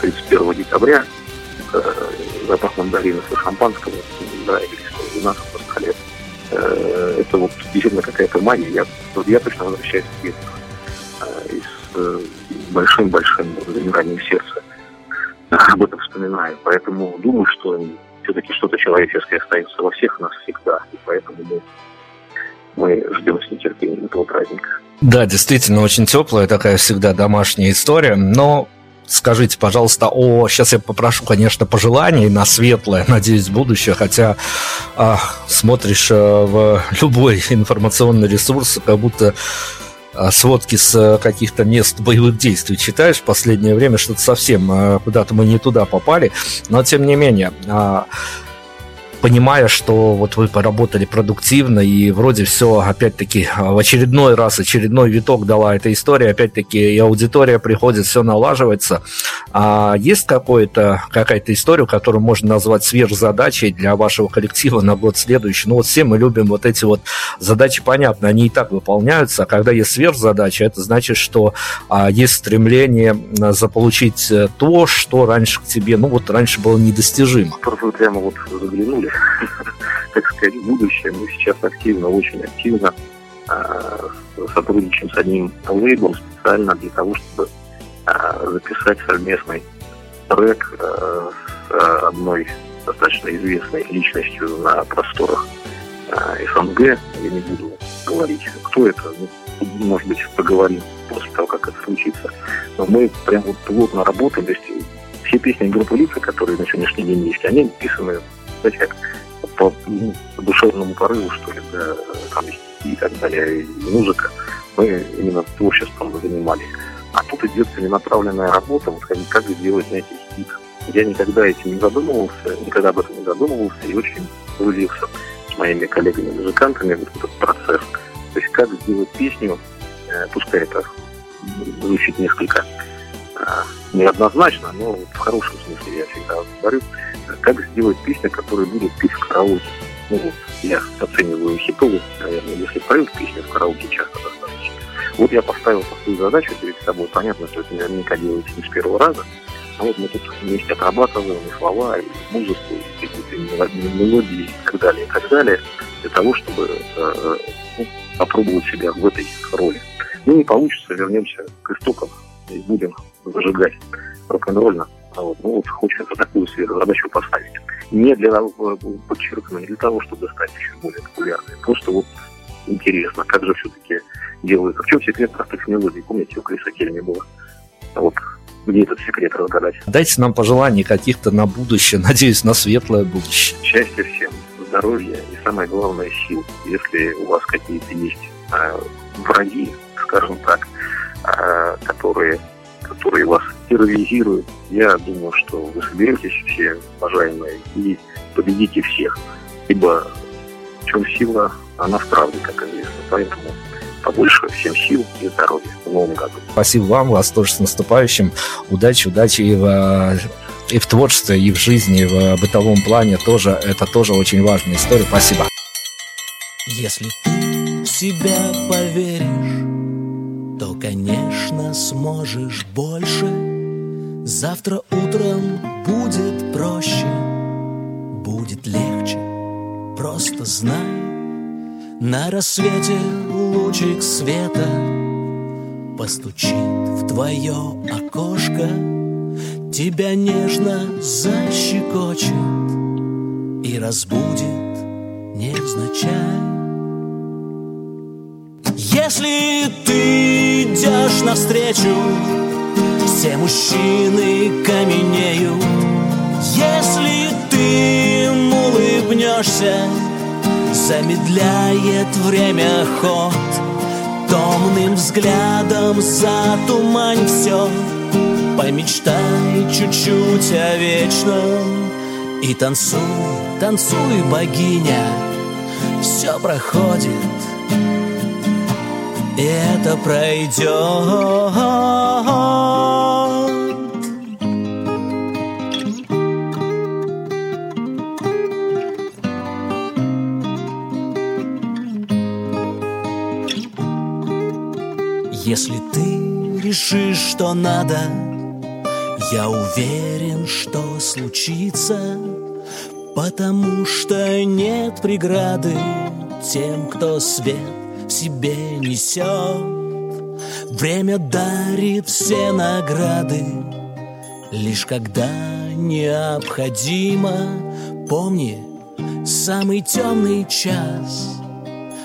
31 декабря, э, запах мандаринов и шампанского, да, или вина по столе, э, это вот действительно какая-то магия. Я, вот я точно возвращаюсь к детству. Э, и с большим-большим замиранием сердца об этом вспоминаю. Поэтому думаю, что все-таки что-то человеческое остается во всех нас всегда. И поэтому мы, мы ждем с нетерпением этого праздника. Да, действительно, очень теплая такая всегда домашняя история. Но скажите, пожалуйста, о, сейчас я попрошу, конечно, пожеланий на светлое, надеюсь, будущее, хотя а, смотришь а, в любой *laughs* информационный ресурс, как будто сводки с а, каких-то мест боевых действий читаешь в последнее время, что-то совсем а, куда-то мы не туда попали, но тем не менее понимая, что вот вы поработали продуктивно и вроде все опять-таки в очередной раз, очередной виток дала эта история, опять-таки и аудитория приходит, все налаживается. А есть какой-то, какая-то история, которую можно назвать сверхзадачей для вашего коллектива на год следующий? Ну вот все мы любим вот эти вот задачи, понятно, они и так выполняются, а когда есть сверхзадача, это значит, что а, есть стремление заполучить э, то, что раньше к тебе, ну вот раньше было недостижимо. Просто прямо вот заглянули, *laughs* так сказать, будущее. Мы сейчас активно, очень активно а, сотрудничаем с одним лейблом специально для того, чтобы а, записать совместный трек а, с одной достаточно известной личностью на просторах СНГ. Я не буду говорить, кто это, ну, может быть, поговорим после того, как это случится. Но мы прям вот плотно работаем, то есть все песни группы лица, которые на сегодняшний день есть, они написаны, знаете, как по, душевному порыву, что ли, да, там и так далее, и музыка. Мы именно творчеством занимались. А тут идет целенаправленная работа, вот как сделать, знаете, хит. Я никогда этим не задумывался, никогда об этом не задумывался и очень влился с моими коллегами-музыкантами в этот процесс. То есть как сделать песню, э, пускай это звучит несколько а, неоднозначно, но в хорошем смысле я всегда говорю, как сделать песню, которая будет петь в караоке. Ну вот, я оцениваю хитовость, наверное, если поют песню в караоке часто достаточно. Вот я поставил такую задачу перед собой. Понятно, что это наверняка делается не с первого раза. А вот мы тут вместе отрабатываем и слова, и музыку, и какие-то мелодии и так далее, и так далее, для того, чтобы э, ну, попробовать себя в этой роли. Ну, не получится, вернемся к истокам и будем зажигать рок-н-ролльно. А вот, ну, вот хочется такую задачу поставить. Не для того, подчеркну, не для того, чтобы стать еще более популярной. Просто вот интересно, как же все-таки делается. В чем секрет простых мелодий? Помните, у Криса Кельми было? А вот где этот секрет разгадать? Дайте нам пожеланий каких-то на будущее, *laughs* надеюсь, на светлое будущее. Счастья всем, здоровья и самое главное сил. Если у вас какие-то есть э, враги, скажем так, э, которые которые вас терроризируют, я думаю, что вы соберетесь все, уважаемые, и победите всех. Ибо в чем сила, она в правде, как известно. Поэтому побольше всем сил и здоровья в новом году. Спасибо вам, вас тоже с наступающим. Удачи, удачи и в, и в творчестве, и в жизни, и в бытовом плане тоже. Это тоже очень важная история. Спасибо. Если ты в себя поверишь, то, конечно, сможешь больше. Завтра утром будет проще, будет легче, просто знай. На рассвете лучик света постучит в твое окошко, тебя нежно защекочет и разбудит невзначай. Если ты идешь навстречу, все мужчины каменеют. Если ты им улыбнешься, замедляет время ход. Томным взглядом затумань все, помечтай чуть-чуть о вечном. И танцуй, танцуй, богиня, все проходит, это пройдет. Если ты решишь, что надо, я уверен, что случится, потому что нет преграды тем, кто свет в себе несет. Время дарит все награды, лишь когда необходимо. Помни самый темный час,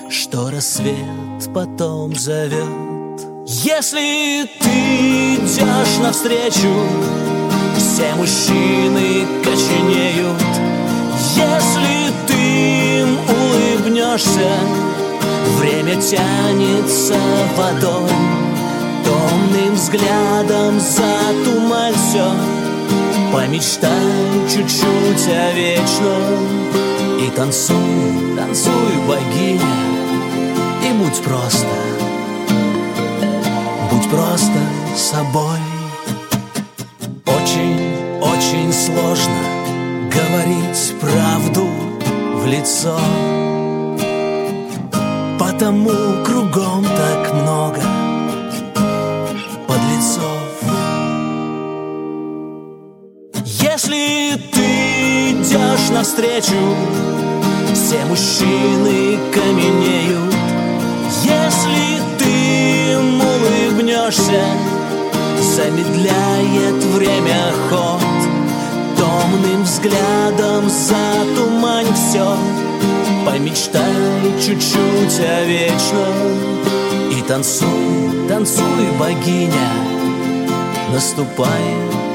что рассвет потом зовет. Если ты идешь навстречу, все мужчины коченеют. Если ты им улыбнешься, Время тянется водой Томным взглядом затумань все Помечтай чуть-чуть о вечном И танцуй, танцуй, богиня, и будь просто, будь просто собой. Очень, очень сложно говорить правду в лицо, потому кругом так много подлецов. Если ты идешь навстречу, все мужчины каменеют. Если ты им улыбнешься, замедляет время ход. Томным взглядом затумань все, помечтай чуть-чуть о вечном. И танцуй, танцуй, богиня, наступает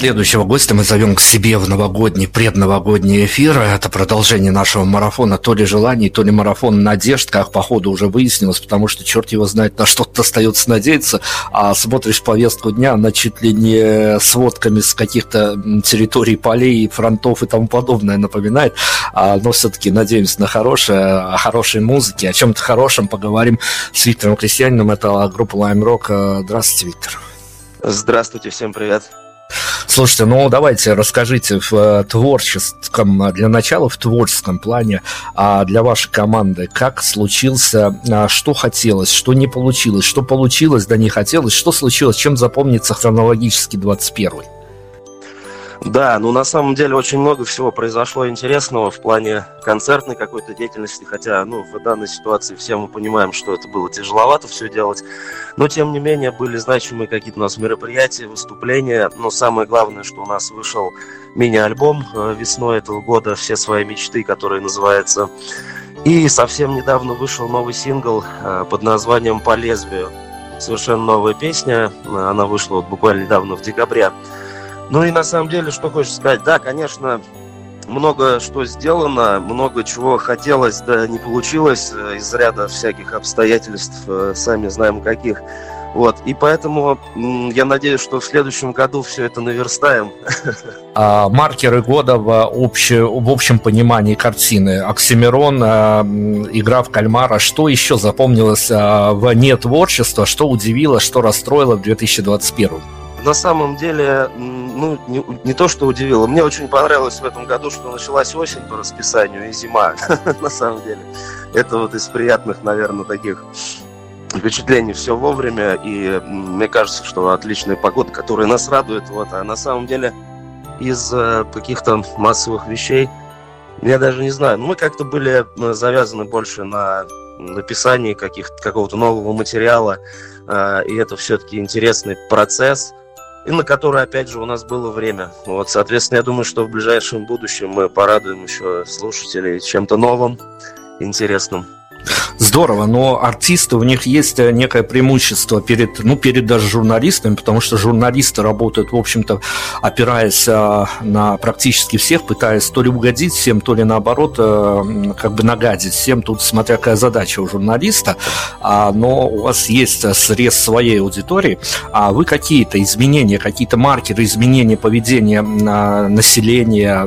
Следующего гостя мы зовем к себе в новогодний, предновогодний эфир. Это продолжение нашего марафона то ли желаний, то ли марафон надежд, как по ходу уже выяснилось, потому что черт его знает, на что-то остается надеяться, а смотришь повестку дня, она чуть ли не сводками с каких-то территорий, полей, фронтов и тому подобное напоминает. А, но все-таки надеемся на хорошее, о хорошей музыке, о чем-то хорошем поговорим с Виктором Крестьянином. Это группа Lime Rock. Здравствуйте, Виктор. Здравствуйте, всем привет. Слушайте, ну давайте расскажите в э, творческом, для начала в творческом плане а для вашей команды, как случился, а, что хотелось, что не получилось, что получилось, да не хотелось, что случилось, чем запомнится хронологически 21 -й? Да, ну на самом деле очень много всего произошло интересного в плане концертной какой-то деятельности, хотя ну, в данной ситуации все мы понимаем, что это было тяжеловато все делать, но тем не менее были значимые какие-то у нас мероприятия, выступления, но самое главное, что у нас вышел мини-альбом э, весной этого года «Все свои мечты», который называется, и совсем недавно вышел новый сингл э, под названием «По лезвию», совершенно новая песня, она вышла вот буквально недавно в декабре, ну и на самом деле, что хочешь сказать, да, конечно, много что сделано, много чего хотелось, да не получилось э, из ряда всяких обстоятельств, э, сами знаем каких. Вот, и поэтому я надеюсь, что в следующем году все это наверстаем. *laughs* А, маркеры года в, обще, в общем понимании картины. Оксимирон, а, игра в кальмара. Что еще запомнилось а, вне творчества, что удивило, что расстроило в 2021? на самом деле, ну, не, не то, что удивило. Мне очень понравилось в этом году, что началась осень по расписанию и зима, *laughs* на самом деле. Это вот из приятных, наверное, таких впечатлений все вовремя. И мне кажется, что отличная погода, которая нас радует. Вот, а на самом деле из э, каких-то массовых вещей, я даже не знаю, мы как-то были э, завязаны больше на написании каких какого-то нового материала, э, и это все-таки интересный процесс – и на который, опять же, у нас было время. Вот, соответственно, я думаю, что в ближайшем будущем мы порадуем еще слушателей чем-то новым, интересным. Здорово, но артисты, у них есть э, некое преимущество перед, ну, перед даже журналистами, потому что журналисты работают, в общем-то, опираясь а, на практически всех, пытаясь то ли угодить всем, то ли наоборот, а, как бы нагадить всем, тут смотря какая задача у журналиста, а, но у вас есть срез своей аудитории, а вы какие-то изменения, какие-то маркеры изменения поведения на населения,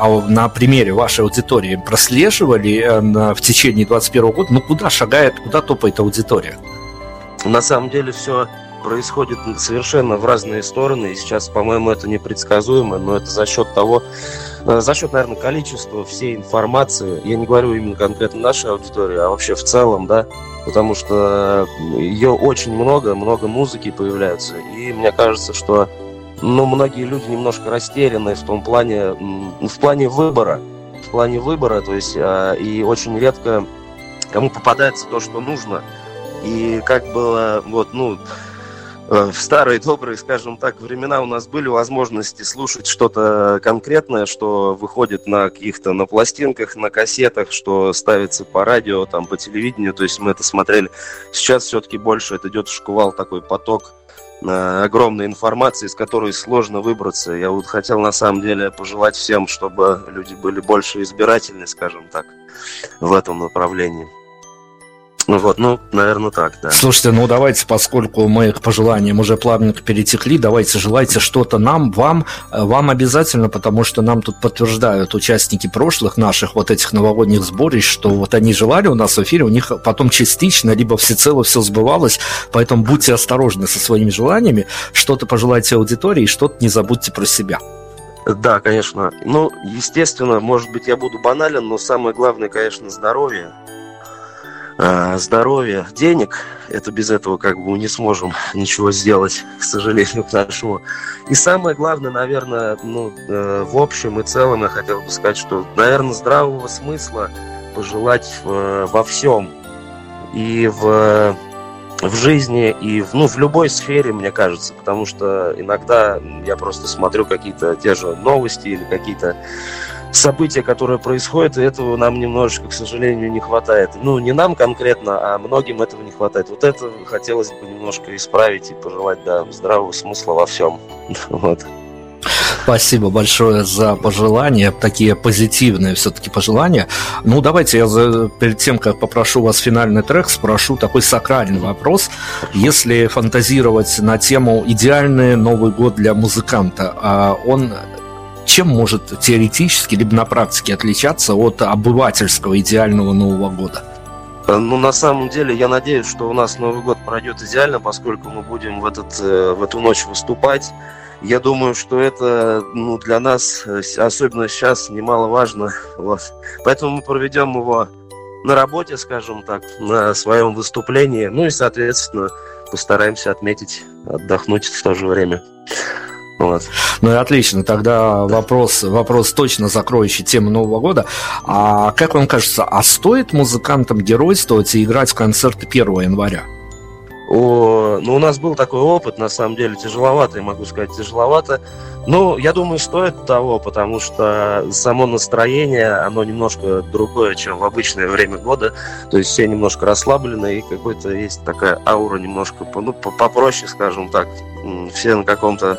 а на примере вашей аудитории прослеживали э, в течение 2021 года, ну куда шагает, куда топает аудитория? На самом деле все происходит совершенно в разные стороны, и сейчас, по-моему, это непредсказуемо, но это за счет того, э, за счет, наверное, количества всей информации, я не говорю именно конкретно нашей аудитории, а вообще в целом, да, потому что ее очень много, много музыки появляется, и мне кажется, что но многие люди немножко растеряны в том плане, в плане выбора, в плане выбора, то есть а, и очень редко кому попадается то, что нужно. И как было, вот, ну, э, в старые добрые, скажем так, времена у нас были возможности слушать что-то конкретное, что выходит на каких-то на пластинках, на кассетах, что ставится по радио, там, по телевидению, то есть мы это смотрели. Сейчас все-таки больше это идет шквал такой поток огромной информации, из которой сложно выбраться. Я вот хотел на самом деле пожелать всем, чтобы люди были больше избирательны, скажем так, в этом направлении. Ну вот, ну, наверное, так, да. Слушайте, ну давайте, поскольку мы к пожеланиям уже плавненько перетекли, давайте желайте что-то нам, вам, э, вам обязательно, потому что нам тут подтверждают участники прошлых наших вот этих новогодних сборищ, что вот они желали у нас в эфире, у них потом частично, либо всецело все сбывалось, поэтому будьте осторожны со своими желаниями, что-то пожелайте аудитории, что-то не забудьте про себя. Да, конечно. Ну, естественно, может быть, я буду банален, но самое главное, конечно, здоровье. А, здоровья, денег. Это без этого как бы мы не сможем ничего сделать, к сожалению, *laughs* к нашему. И самое главное, наверное, ну, э, в общем и целом я хотел бы сказать, что, наверное, здравого смысла пожелать в, во всем. И в, в жизни, и в, ну, в любой сфере, мне кажется. Потому что иногда я просто смотрю какие-то те же новости или какие-то события, которые происходят, этого нам немножечко, к сожалению, не хватает. Ну, не нам конкретно, а многим этого не хватает. Вот это хотелось бы немножко исправить и пожелать, да, здравого смысла во всем. *laughs* Вот. Спасибо большое за пожелания, такие позитивные все-таки пожелания. Ну, давайте я за, перед тем, как попрошу вас финальный трек, спрошу такой сакральный вопрос. Если фантазировать на тему «Идеальный Новый год для музыканта», а он чем может теоретически либо на практике отличаться от обывательского идеального Нового года? Э, ну, на самом деле, я надеюсь, что у нас Новый год пройдет идеально, поскольку мы будем в, этот, э, в эту ночь выступать. Я думаю, что это ну, для нас, э, особенно сейчас, немаловажно. Вот. Поэтому мы проведем его на работе, скажем так, на своем выступлении. Ну и, соответственно, постараемся отметить, отдохнуть в то же время. Вот. Ну и отлично, тогда вопрос, вопрос точно закроющий тему Нового года. А как вам кажется, а стоит музыкантам геройствовать и играть концерты 1 января? О, ну, у нас был такой опыт, на самом деле, тяжеловато, я могу сказать, тяжеловато. Ну, я думаю, стоит того, потому что само настроение, оно немножко другое, чем в обычное время года. То есть все немножко расслаблены, и какой-то есть такая аура немножко ну, попроще, скажем так. Все на каком-то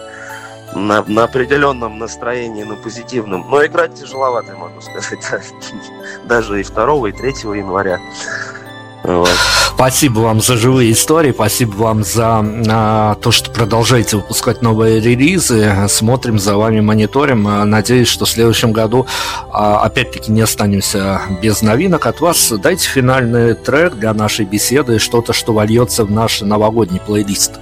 на, на определенном настроении, на позитивном. Но играть тяжеловато, могу сказать, *laughs* даже и 2 и 3 января. Вот. Спасибо вам за живые истории, спасибо вам за а, то, что продолжаете выпускать новые релизы. Смотрим за вами, мониторим. Надеюсь, что в следующем году а, опять-таки не останемся без новинок от вас. Дайте финальный трек для нашей беседы, что-то, что вольется в наш новогодний плейлист.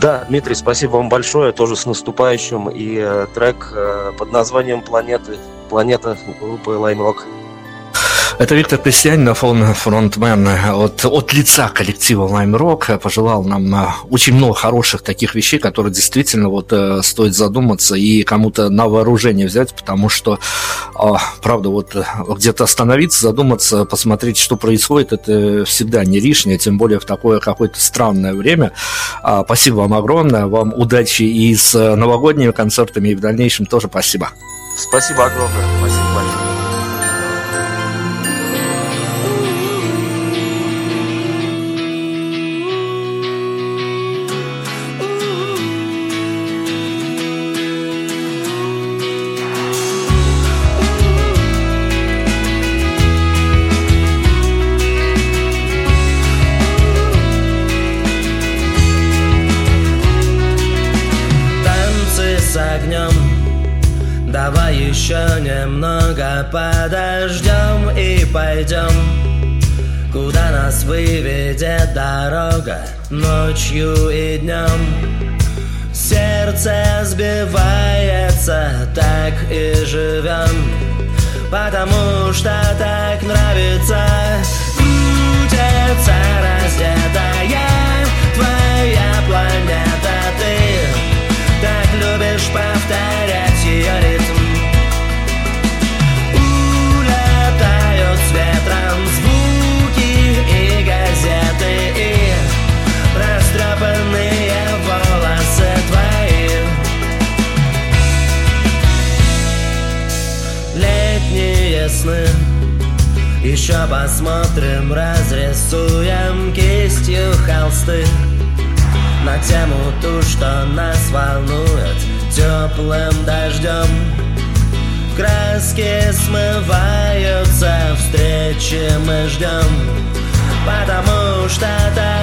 Да, Дмитрий, спасибо вам большое, тоже с наступающим. И э, трек э, под названием «Планеты», «Планета» группы Lime Rock. Это Виктор Крестьянинов, он фронтмен от, от лица коллектива Lime Rock, пожелал нам э, очень много хороших таких вещей, которые действительно вот э, стоит задуматься и кому-то на вооружение взять, потому что, а, правда, вот где-то остановиться, задуматься, посмотреть, что происходит, это всегда не лишнее, тем более в такое какое-то странное время. А, спасибо вам огромное, вам удачи и с новогодними концертами, и в дальнейшем тоже спасибо. Спасибо огромное, спасибо большое. Подождем и пойдем Куда нас выведет дорога ночью и днем Сердце сбивается, так и живем Потому что так нравится Крутится раздетая твоя планета. Ты так любишь повторять Еще посмотрим, разрисуем кистью холсты. На тему ту, что нас волнует Теплым дождем Краски смываются, встречи мы ждем Потому что так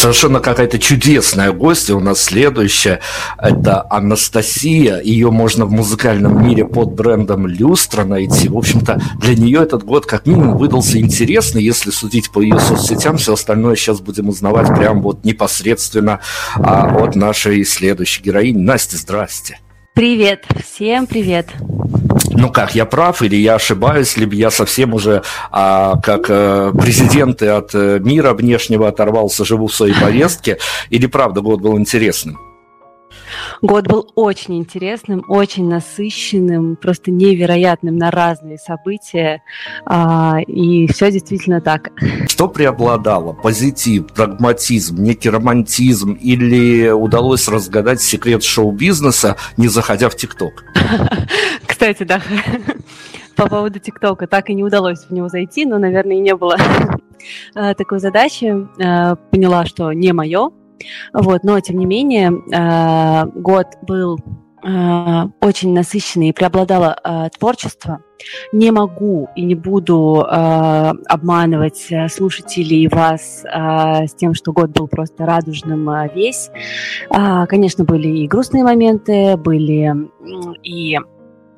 Совершенно какая-то чудесная гостья у нас следующая. Это Анастасия. Ее можно в музыкальном мире под брендом Люстра найти. В общем-то, для нее этот год как минимум выдался интересный, если судить по ее соцсетям. Все остальное сейчас будем узнавать прямо вот непосредственно а, от нашей следующей героини. Настя, здрасте. Привет, всем привет. Ну как, я прав или я ошибаюсь, либо я совсем уже а, как э, президенты от э, мира внешнего оторвался, живу в своей повестке, или правда год был интересным? Год был очень интересным, очень насыщенным, просто невероятным на разные события. А, и все действительно так. Что преобладало? Позитив, прагматизм, некий романтизм или удалось разгадать секрет шоу-бизнеса, не заходя в ТикТок? *laughs* Кстати, да, по поводу ТикТока так и не удалось в него зайти, но, наверное, и не было э, *laughs* такой задачи. Э, Поняла, что не мое. Вот, но тем не менее э, год был э, очень насыщенный и преобладало э, творчество. Не могу и не буду обманывать слушателей и вас с тем, что год был просто радужным весь. А, конечно, были и грустные моменты, были и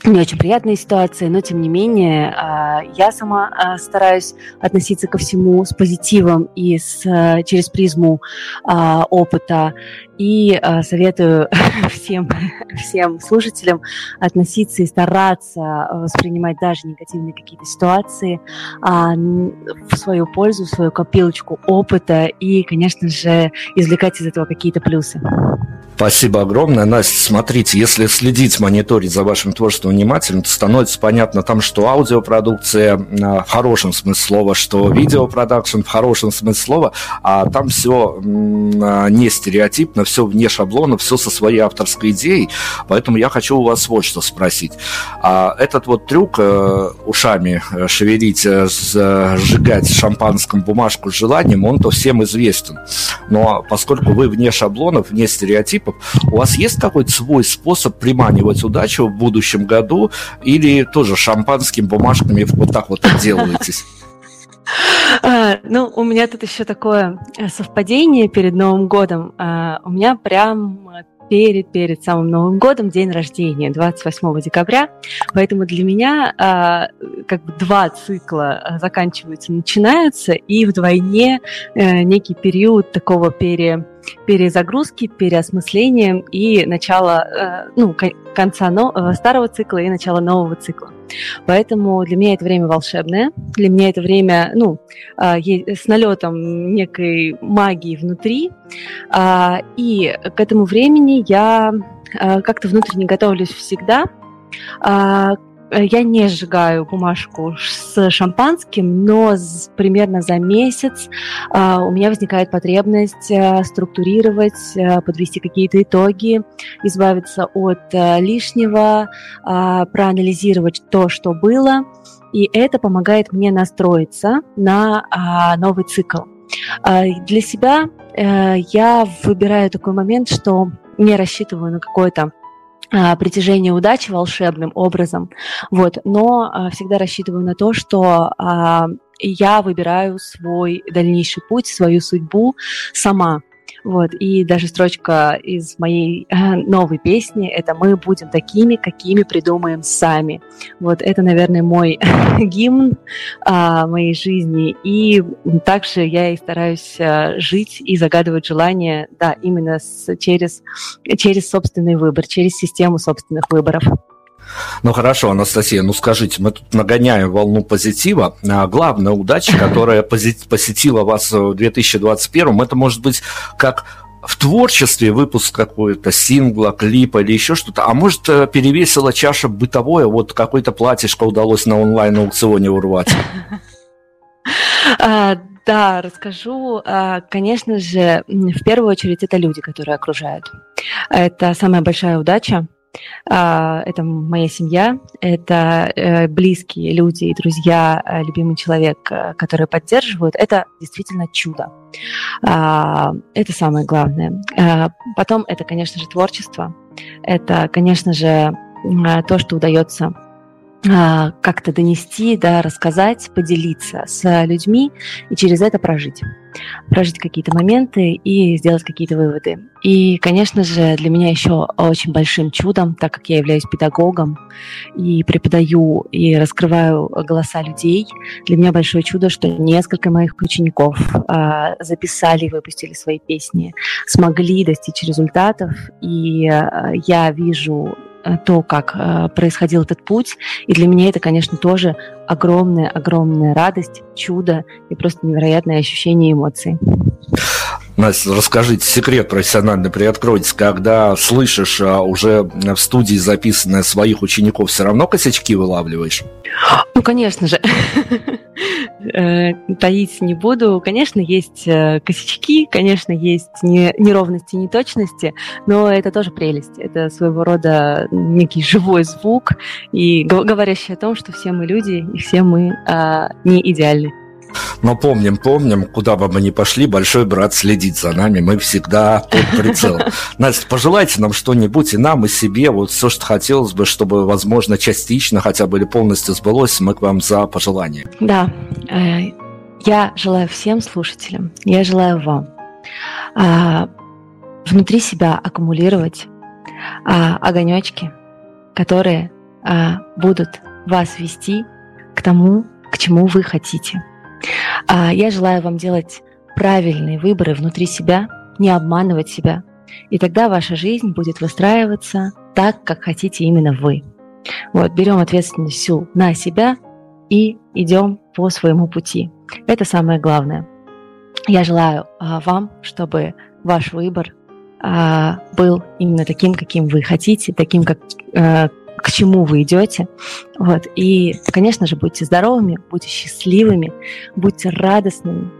не очень приятные ситуации, но тем не менее а, я сама а, стараюсь относиться ко всему с позитивом и с, а, через призму опыта. И советую *laughs* всем, всем слушателям относиться и стараться воспринимать даже негативные какие-то ситуации в свою пользу, в свою копилочку опыта и, конечно же, извлекать из этого какие-то плюсы. Спасибо огромное. Настя, смотрите, если следить, мониторить за вашим творчеством внимательно, то становится понятно там, что аудиопродукция а, в хорошем смысле слова, что видеопродакшн в хорошем смысле слова, а там все не стереотипно, все вне шаблона, все со своей авторской идеей. Поэтому я хочу у вас вот что спросить. А этот вот трюк э, ушами э, шевелить, э, сжигать шампанском бумажку с желанием, он-то всем известен. Но поскольку вы вне шаблонов, вне стереотипов, у вас есть какой-то свой способ приманивать удачу в будущем году или тоже шампанским бумажками вот так вот отделываетесь? *laughs* А, Ну, у меня тут еще такое э, совпадение перед Новым годом. А, У меня прям перед, перед самым Новым годом день рождения, 28 декабря. Поэтому для меня а, как бы два цикла а, заканчиваются, начинаются, и вдвойне э, некий период такого пере перезагрузки, переосмысления и начала, э, ну, конца э, старого цикла и начала нового цикла. Поэтому для меня это время волшебное, для меня это время, ну, а, с налетом некой магии внутри, а, и к этому времени я а, как-то внутренне готовлюсь всегда, Э, я не сжигаю бумажку с шампанским, но примерно за месяц а, у меня возникает потребность э, структурировать, э, подвести какие-то итоги, избавиться от лишнего, а, проанализировать то, что было, и это помогает мне настроиться на а, новый цикл. Для себя я выбираю такой момент, что не рассчитываю на какое-то притяжение удачи волшебным образом, вот, но а, всегда рассчитываю на то, что а, я выбираю свой дальнейший путь, свою судьбу сама. Вот, и даже строчка из моей э, новой песни – это «Мы будем такими, какими придумаем сами». Вот это, наверное, мой *laughs* гимн э, моей жизни. И также я и стараюсь э, жить и загадывать желания, да, именно с, через, через собственный выбор, через систему собственных выборов. Ну хорошо, Анастасия, ну скажите, мы тут нагоняем волну позитива. А главная удача, которая посетила вас в 2021, это может быть как в творчестве выпуск какой-то сингла, клипа или еще что-то, а может э, перевесила чаша бытовое, вот какое-то платьишко удалось на онлайн-аукционе урвать? А, да, расскажу. А, конечно же, в первую очередь это люди, которые окружают. Это самая большая удача, это моя семья, это э, близкие люди и друзья, э, любимый человек, э, которые поддерживают. Это действительно чудо. А, это самое главное. А, потом это, конечно же, творчество. Это, конечно же, то, что удается а, как-то донести, да, рассказать, поделиться с людьми и через это прожить. Прожить какие-то моменты и сделать какие-то выводы. И, конечно же, для меня еще очень большим чудом, так как я являюсь педагогом и преподаю и раскрываю голоса людей, для меня большое чудо, что несколько моих учеников а, записали и выпустили свои песни, смогли достичь результатов, и а, я вижу то, как э, происходил этот путь. И для меня это, конечно, тоже огромная-огромная радость, чудо и просто невероятное ощущение эмоций. Настя, расскажите секрет профессиональный, приоткройте, когда слышишь а, уже в студии записанное своих учеников, все равно косячки вылавливаешь? Ну, конечно же. Э, таить не буду. Конечно, есть э, косячки, конечно, есть неровности, неточности, но это тоже прелесть. Это своего рода некий живой звук, и говорящий о том, что все мы люди, и все мы а, не идеальны. Но помним, помним, куда бы мы ни пошли, большой брат следит за нами, мы всегда под прицелом. *laughs* Настя, пожелайте нам что-нибудь и нам, и себе, вот все, что хотелось бы, чтобы, возможно, частично хотя бы или полностью сбылось, мы к вам за пожелание. Да, э, я желаю всем слушателям, я желаю вам а, внутри себя аккумулировать а, огонечки, которые а, будут вас вести к тому, к чему вы хотите – я желаю вам делать правильные выборы внутри себя, не обманывать себя. И тогда ваша жизнь будет выстраиваться так, как хотите именно вы. Вот, берем ответственность всю на себя и идем по своему пути. Это самое главное. Я желаю а, вам, чтобы ваш выбор а, был именно таким, каким вы хотите, таким, как, а, к чему вы идете. Вот. И, конечно же, будьте здоровыми, будьте счастливыми, будьте радостными.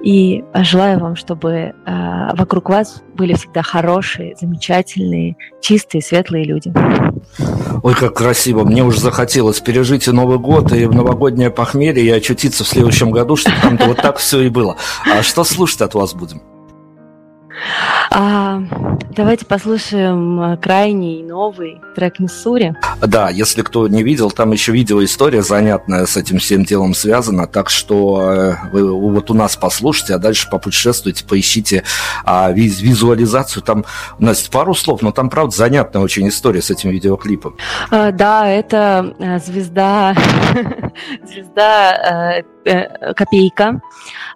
И желаю вам, чтобы э, вокруг вас были всегда хорошие, замечательные, чистые, светлые люди. Ой, как красиво. Мне уже захотелось пережить и Новый год, и в новогоднее похмелье, и очутиться в следующем году, чтобы там вот так все и было. А что слушать от вас будем? А, давайте послушаем э, крайний новый трек Миссури. Да, если кто не видел, там еще видеоистория занятная с этим всем делом связана, так что э, вы вот у нас послушайте, а дальше попутешествуйте, поищите а, виз, визуализацию. Там у нас пару слов, но там, правда, занятная очень история с этим видеоклипом. А, да, это э, звезда, *laughs* звезда Копейка,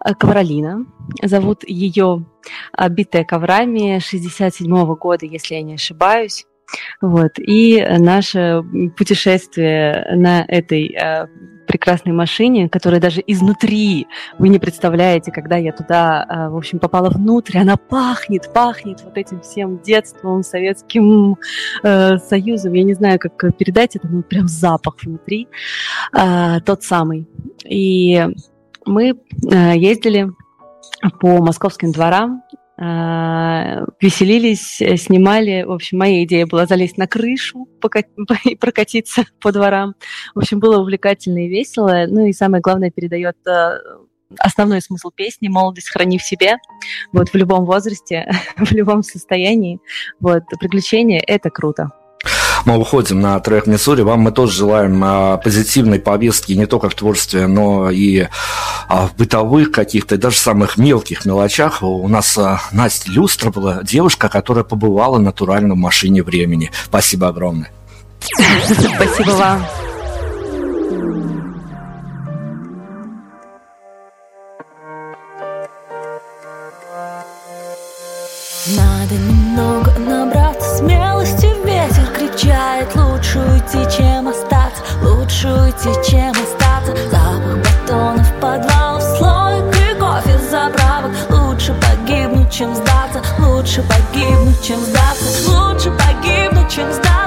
э, Ковролина. Зовут ее «Битая коврами» 67 -го года, если я не ошибаюсь. Вот. И наше путешествие на этой э, прекрасной машине, которая даже изнутри, вы не представляете, когда я туда, э, в общем, попала внутрь, она пахнет, пахнет вот этим всем детством, Советским э, Союзом. Я не знаю, как передать это, но прям запах внутри, э, тот самый. И мы э, ездили по московским дворам, а, веселились, э, снимали. В общем, моя идея была залезть на крышу *laughs* и прокатиться по дворам. В общем, было увлекательно и весело. Ну и самое главное, передает э, основной смысл песни «Молодость храни в себе». Вот в любом возрасте, *laughs* в любом состоянии. Вот приключения – это круто мы выходим на трек Миссури. Вам мы тоже желаем а, позитивной повестки не только в творчестве, но и а, в бытовых каких-то, даже самых мелких мелочах. У нас а, Настя Люстра была девушка, которая побывала натурально в машине времени. Спасибо огромное. Спасибо вам. Надо немного набраться смелости кричает Лучше уйти, чем остаться Лучше уйти, чем остаться. Запах батонов, подвалов, слоек и кофе заправок. Лучше погибнуть, чем сдаться Лучше погибнуть, чем сдаться Лучше погибнуть, чем сдаться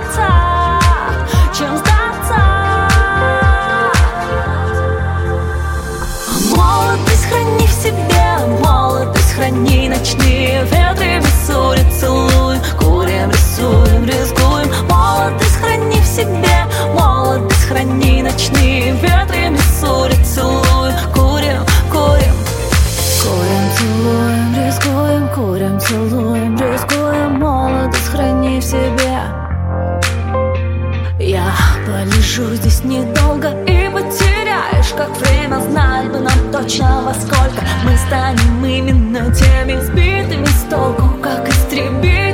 ночные ветры Миссури целуем Курим, курим. Курим, целуем, рискуем Курим, целуем, рискуем Молодость храни в себе. Я полежу здесь недолго И потеряешь, как время Знать бы нам точно во сколько. Мы станем именно теми Сбитыми с толку, как истребители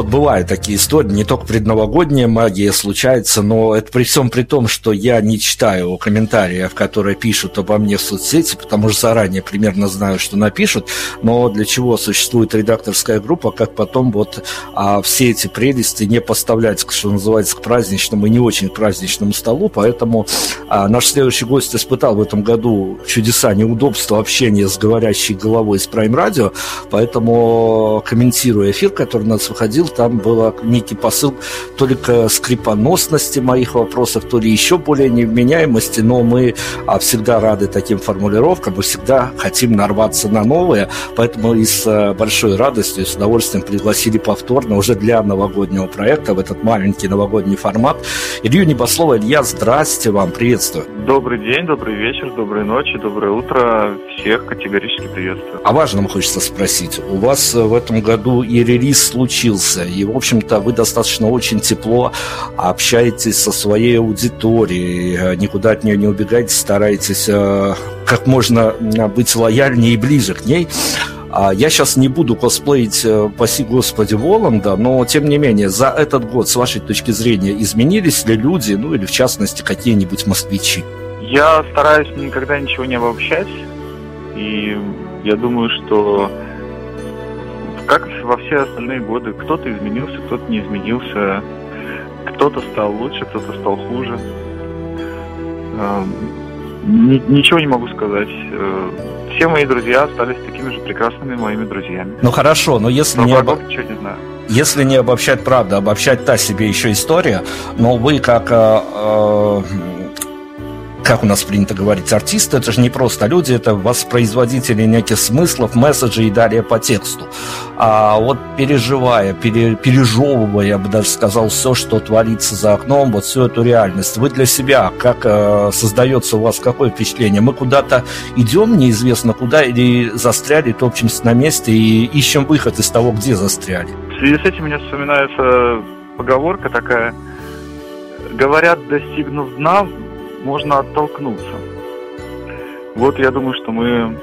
вот бывают такие истории, не только предновогодняя магия случается, но это при всем при том, что я не читаю комментариев, которые пишут обо мне в соцсети, потому что заранее примерно знаю, что напишут, но для чего существует редакторская группа, как потом вот а, все эти прелести не поставлять, что называется, к праздничному и не очень праздничному столу, поэтому а, наш следующий гость испытал в этом году чудеса неудобства общения с говорящей головой из Prime Radio, поэтому комментируя эфир, который у нас выходил, там был некий посыл то ли к скрипоносности моих вопросов, то ли еще более невменяемости, но мы а, всегда рады таким формулировкам, мы всегда хотим нарваться на новые, поэтому и с а, большой радостью и с удовольствием пригласили повторно уже для новогоднего проекта в этот маленький новогодний формат. Илью Небослова, Илья, здрасте вам, приветствую. Добрый день, добрый вечер, доброй ночи, доброе утро. Всех категорически приветствую. О важном хочется спросить. У вас в этом году и релиз случился, и, в общем-то, вы достаточно очень тепло общаетесь со своей аудиторией, никуда от нее не убегаете, стараетесь э, как можно быть лояльнее и ближе к ней. А я сейчас не буду косплеить, э, паси господи, Воланда, но тем не менее, за этот год, с вашей точки зрения, изменились ли люди, ну или в частности, какие-нибудь москвичи? Я стараюсь никогда ничего не обобщать, и я думаю, что во все остальные годы, кто-то изменился, кто-то не изменился, кто-то стал лучше, кто-то стал хуже. Эм, ничего не могу сказать. Э, все мои друзья остались такими же прекрасными моими друзьями. Ну хорошо, но если но не, обо... не знаю. Если не обобщать правду, обобщать та себе еще история, но вы как э, э, как у нас принято говорить, артисты это же не просто люди, это воспроизводители неких смыслов, месседжей и далее по тексту. А вот переживая, пере, пережевывая, я бы даже сказал, все, что творится за окном, вот всю эту реальность, вы для себя, как э, создается у вас какое впечатление? Мы куда-то идем, неизвестно куда, или застряли, топчемся на месте и ищем выход из того, где застряли? В связи с этим мне вспоминается поговорка такая, говорят, достигнув дна, можно оттолкнуться. Вот я думаю, что мы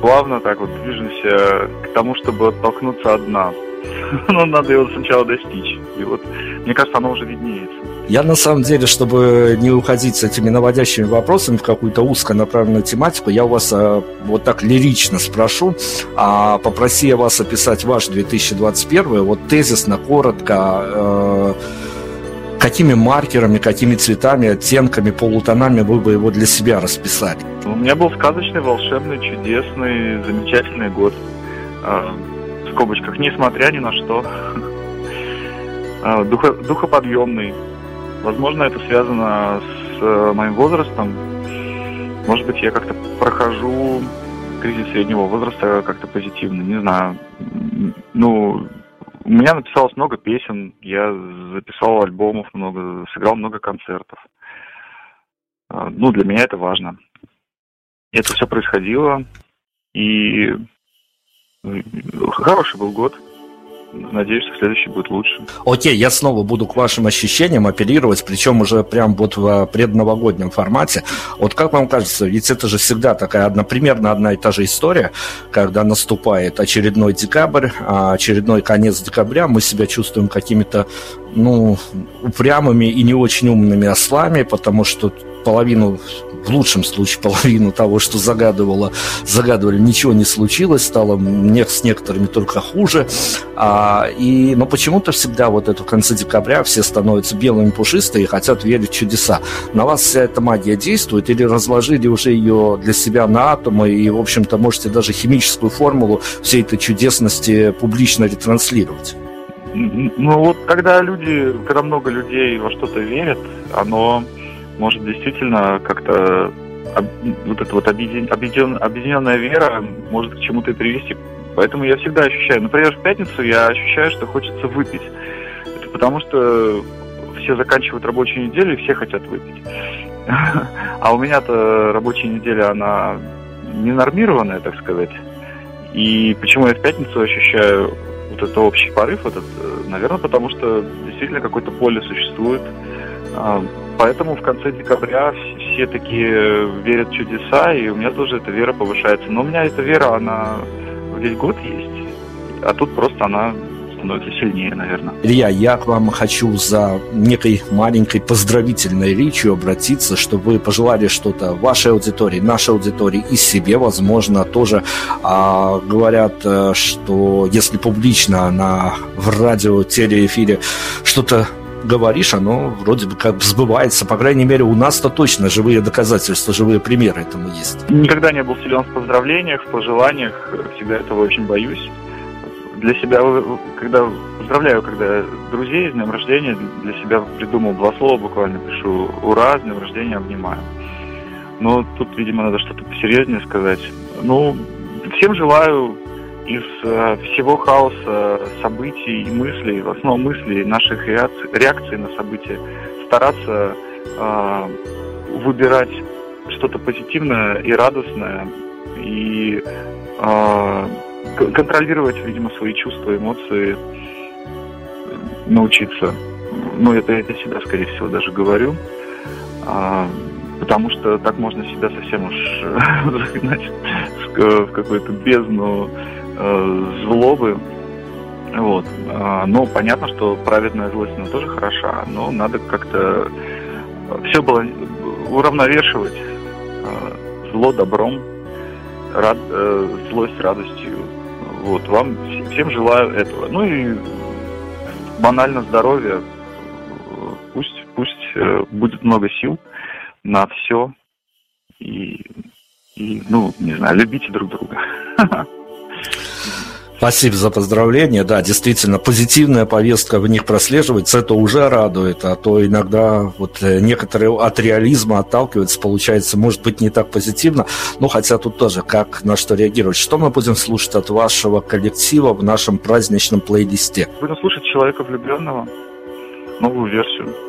плавно так вот движемся к тому, чтобы оттолкнуться от дна. *laughs* Но надо его сначала достичь. И вот, мне кажется, оно уже виднеется. Я на самом деле, чтобы не уходить с этими наводящими вопросами в какую-то узконаправленную тематику, я у вас а, вот так лирично спрошу, а попроси я вас описать ваш 2021, вот тезисно, коротко, э, какими маркерами, какими цветами, оттенками, полутонами вы бы его для себя расписали? У меня был сказочный, волшебный, чудесный, замечательный год. А, в скобочках, несмотря ни на что. *laughs* А, духо, духоподъемный. Возможно, это связано с э, моим возрастом. Может быть, я как-то прохожу кризис среднего возраста как-то позитивно, не знаю. Ну, у меня написалось много песен, я записал альбомов много, сыграл много концертов. А, ну, для меня это важно. Это все происходило, и хороший был год. Надеюсь, что следующий будет лучше. Окей, я снова буду к вашим ощущениям апеллировать, причем уже прям вот в предновогоднем формате. Вот как вам кажется, ведь это же всегда такая одна, примерно одна и та же история, когда наступает очередной декабрь, а очередной конец декабря, мы себя чувствуем какими-то, ну, упрямыми и не очень умными ослами, потому что половину в лучшем случае половину того, что загадывало, загадывали, ничего не случилось, стало с некоторыми только хуже. А, и, но почему-то всегда вот это в конце декабря все становятся белыми пушистые и хотят верить в чудеса. На вас вся эта магия действует или разложили уже ее для себя на атомы и, в общем-то, можете даже химическую формулу всей этой чудесности публично ретранслировать? Ну вот, когда люди, когда много людей во что-то верят, оно может действительно как-то вот эта вот объедин, объединенная вера может к чему-то и привести. Поэтому я всегда ощущаю, например, в пятницу я ощущаю, что хочется выпить. Это потому что все заканчивают рабочую неделю и все хотят выпить. *laughs* А у меня-то рабочая неделя, она ненормированная, так сказать. И почему я в пятницу ощущаю вот этот общий порыв, этот, наверное, потому что действительно какое-то поле существует, а, Поэтому в конце декабря все такие верят в чудеса, и у меня тоже эта вера повышается. Но у меня эта вера, она весь год есть, а тут просто она становится сильнее, наверное. Илья, я к вам хочу за некой маленькой поздравительной речью обратиться, чтобы вы пожелали что-то вашей аудитории, нашей аудитории и себе, возможно, тоже а, говорят, э, что если публично на в радио, телеэфире что-то говоришь, оно вроде бы как сбывается. По крайней мере, у нас-то точно живые доказательства, живые примеры этому есть. Никогда не был силен в поздравлениях, в пожеланиях. Всегда этого очень боюсь. Для себя, когда поздравляю, когда друзей с днем рождения, для себя придумал два слова буквально, пишу «Ура, с днем рождения, обнимаю». Но тут, видимо, надо что-то посерьезнее сказать. Ну, всем желаю из э, всего хаоса событий и мыслей, в основном мыслей, наших реакций, реакций на события, стараться э, выбирать что-то позитивное и радостное и э, контролировать, видимо, свои чувства, эмоции, научиться. Ну, это я для себя, скорее всего, даже говорю. А, потому что так можно себя совсем уж *laughs* загнать в какую-то бездну э, злобы. Вот. А, Но понятно, что праведная злость, она тоже хороша, но надо как-то все было уравновешивать. э, Зло добром, рад, э, злость радостью. Вот. Вам вс- всем желаю этого. Ну и банально здоровья. Пусть, пусть э, будет много сил на все. И, и, ну, не знаю, любите друг друга. *laughs* Спасибо за поздравления. Да, действительно, позитивная повестка в них прослеживается, это уже радует, а то иногда вот э, некоторые от реализма отталкиваются, получается, может быть, не так позитивно, но хотя тут тоже как на что реагировать. Что мы будем слушать от вашего коллектива в нашем праздничном плейлисте? Будем слушать человека влюбленного, новую версию.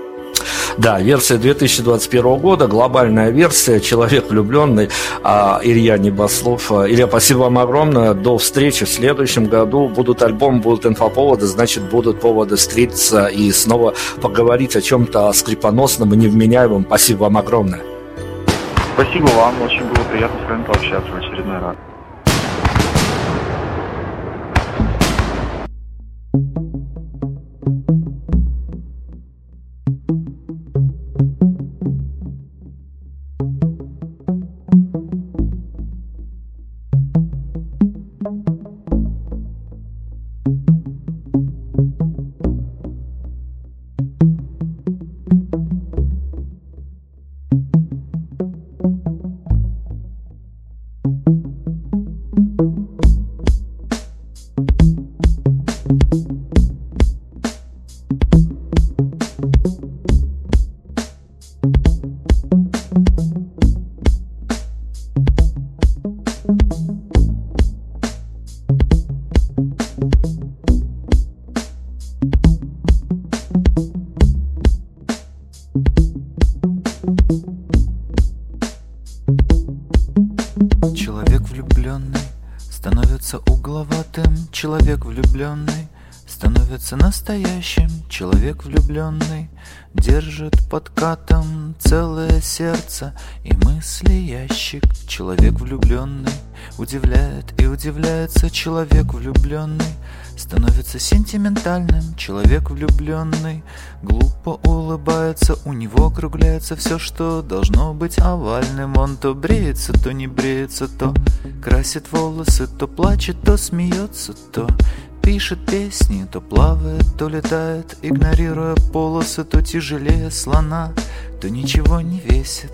Да, версия 2021 года, глобальная версия, человек влюбленный, а, Илья Небослов. А, Илья, спасибо вам огромное, до встречи в следующем году. Будут альбомы, будут инфоповоды, значит, будут поводы встретиться и снова поговорить о чем-то скрипоносном и невменяемом. Спасибо вам огромное. Спасибо вам, очень было приятно с вами пообщаться в очередной раз. Настоящим, человек влюбленный держит под катом целое сердце и мысли ящик. Человек влюбленный удивляет и удивляется, человек влюбленный становится сентиментальным, человек влюбленный глупо улыбается, у него округляется все, что должно быть овальным. Он то бреется, то не бреется, то красит волосы, то плачет, то смеется, то пишет песни, то плавает, то летает, игнорируя полосы, то тяжелее слона, то ничего не весит.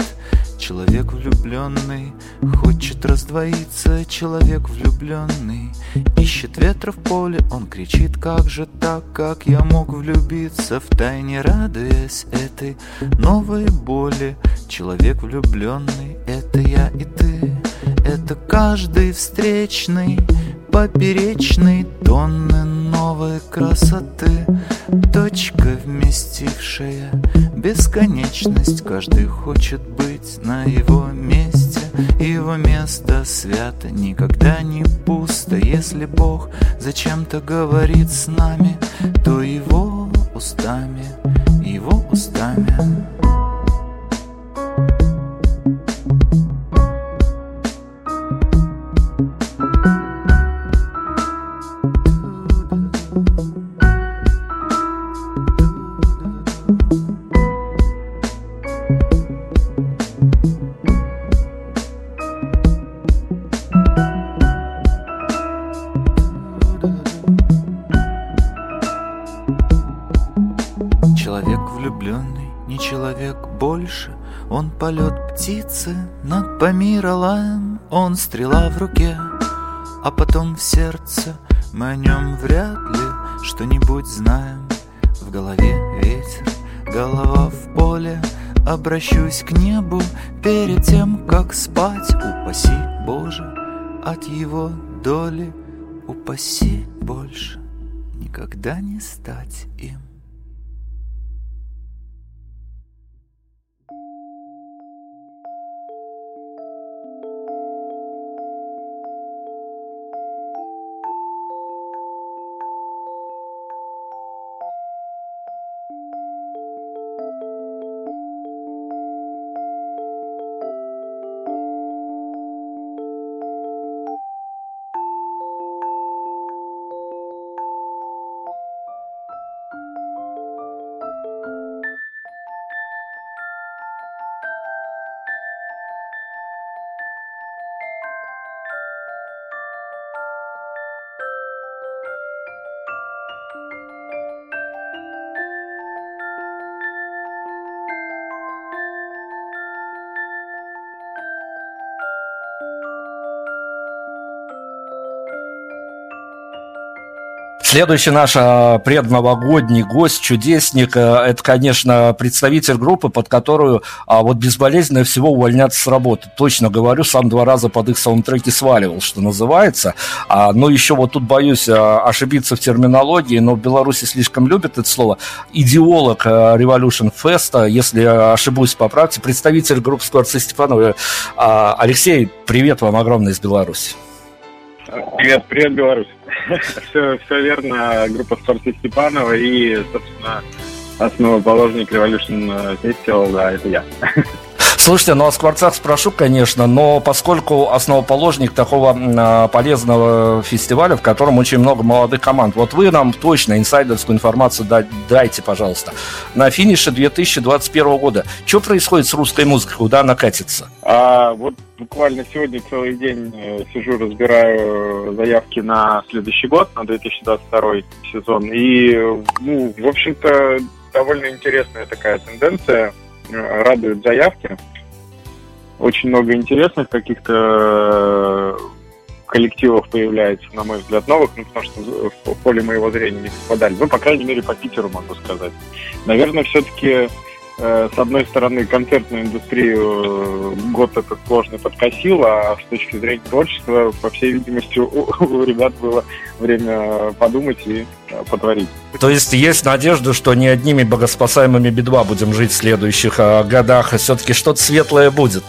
Человек влюбленный хочет раздвоиться, человек влюбленный ищет ветра в поле, он кричит, как же так, как я мог влюбиться, в тайне радуясь этой новой боли. Человек влюбленный, это я и ты, это каждый встречный, поперечный, тонны новой красоты, точка вместившая бесконечность. Каждый хочет быть на его месте, его место свято, никогда не пусто. Если Бог зачем-то говорит с нами, то его устами, его устами. Человек влюбленный, не человек больше. Он полет птицы над Памиралаем Он стрела в руке, а потом в сердце. Мы о нем вряд ли что-нибудь знаем. В голове ветер, голова в поле. Обращусь к небу перед тем, как спать. Упаси Боже от его доли Упаси больше никогда не стать им Следующий наш а, предновогодний гость, чудесник, а, это, конечно, представитель группы, под которую а, вот безболезненно всего увольняться с работы. Точно говорю, сам два раза под их саундтреки сваливал, что называется. Но еще вот тут боюсь ошибиться в терминологии, но в Беларуси слишком любят это слово. Идеолог Revolution Fest, если ошибусь, поправьте, представитель группы Скворцы Степанова. Алексей, привет вам огромный из Беларуси. Привет, привет, Беларусь. *laughs* все, все верно, группа Скорти Степанова и, собственно, основоположник Revolution Festival, да, это я. *laughs* Слушайте, ну о Скворцах спрошу, конечно, но поскольку основоположник такого а, полезного фестиваля, в котором очень много молодых команд, вот вы нам точно инсайдерскую информацию дайте, пожалуйста. На финише 2021 года, что происходит с русской музыкой, куда она катится? А, вот буквально сегодня целый день э, сижу, разбираю заявки на следующий год, на 2022 сезон, и, ну, в общем-то, довольно интересная такая тенденция, э, радуют заявки очень много интересных каких-то э, коллективов появляется, на мой взгляд, новых, ну, потому что в поле моего зрения не совпадали. Ну, по крайней мере, по Питеру могу сказать. Наверное, все-таки с одной стороны, концертную индустрию э, год этот сложно подкосил, а с точки зрения творчества, по всей видимости, у, ребят было время подумать и э, потворить. То есть есть надежда, что не одними богоспасаемыми бедва будем жить в следующих а, годах, а все-таки что-то светлое будет.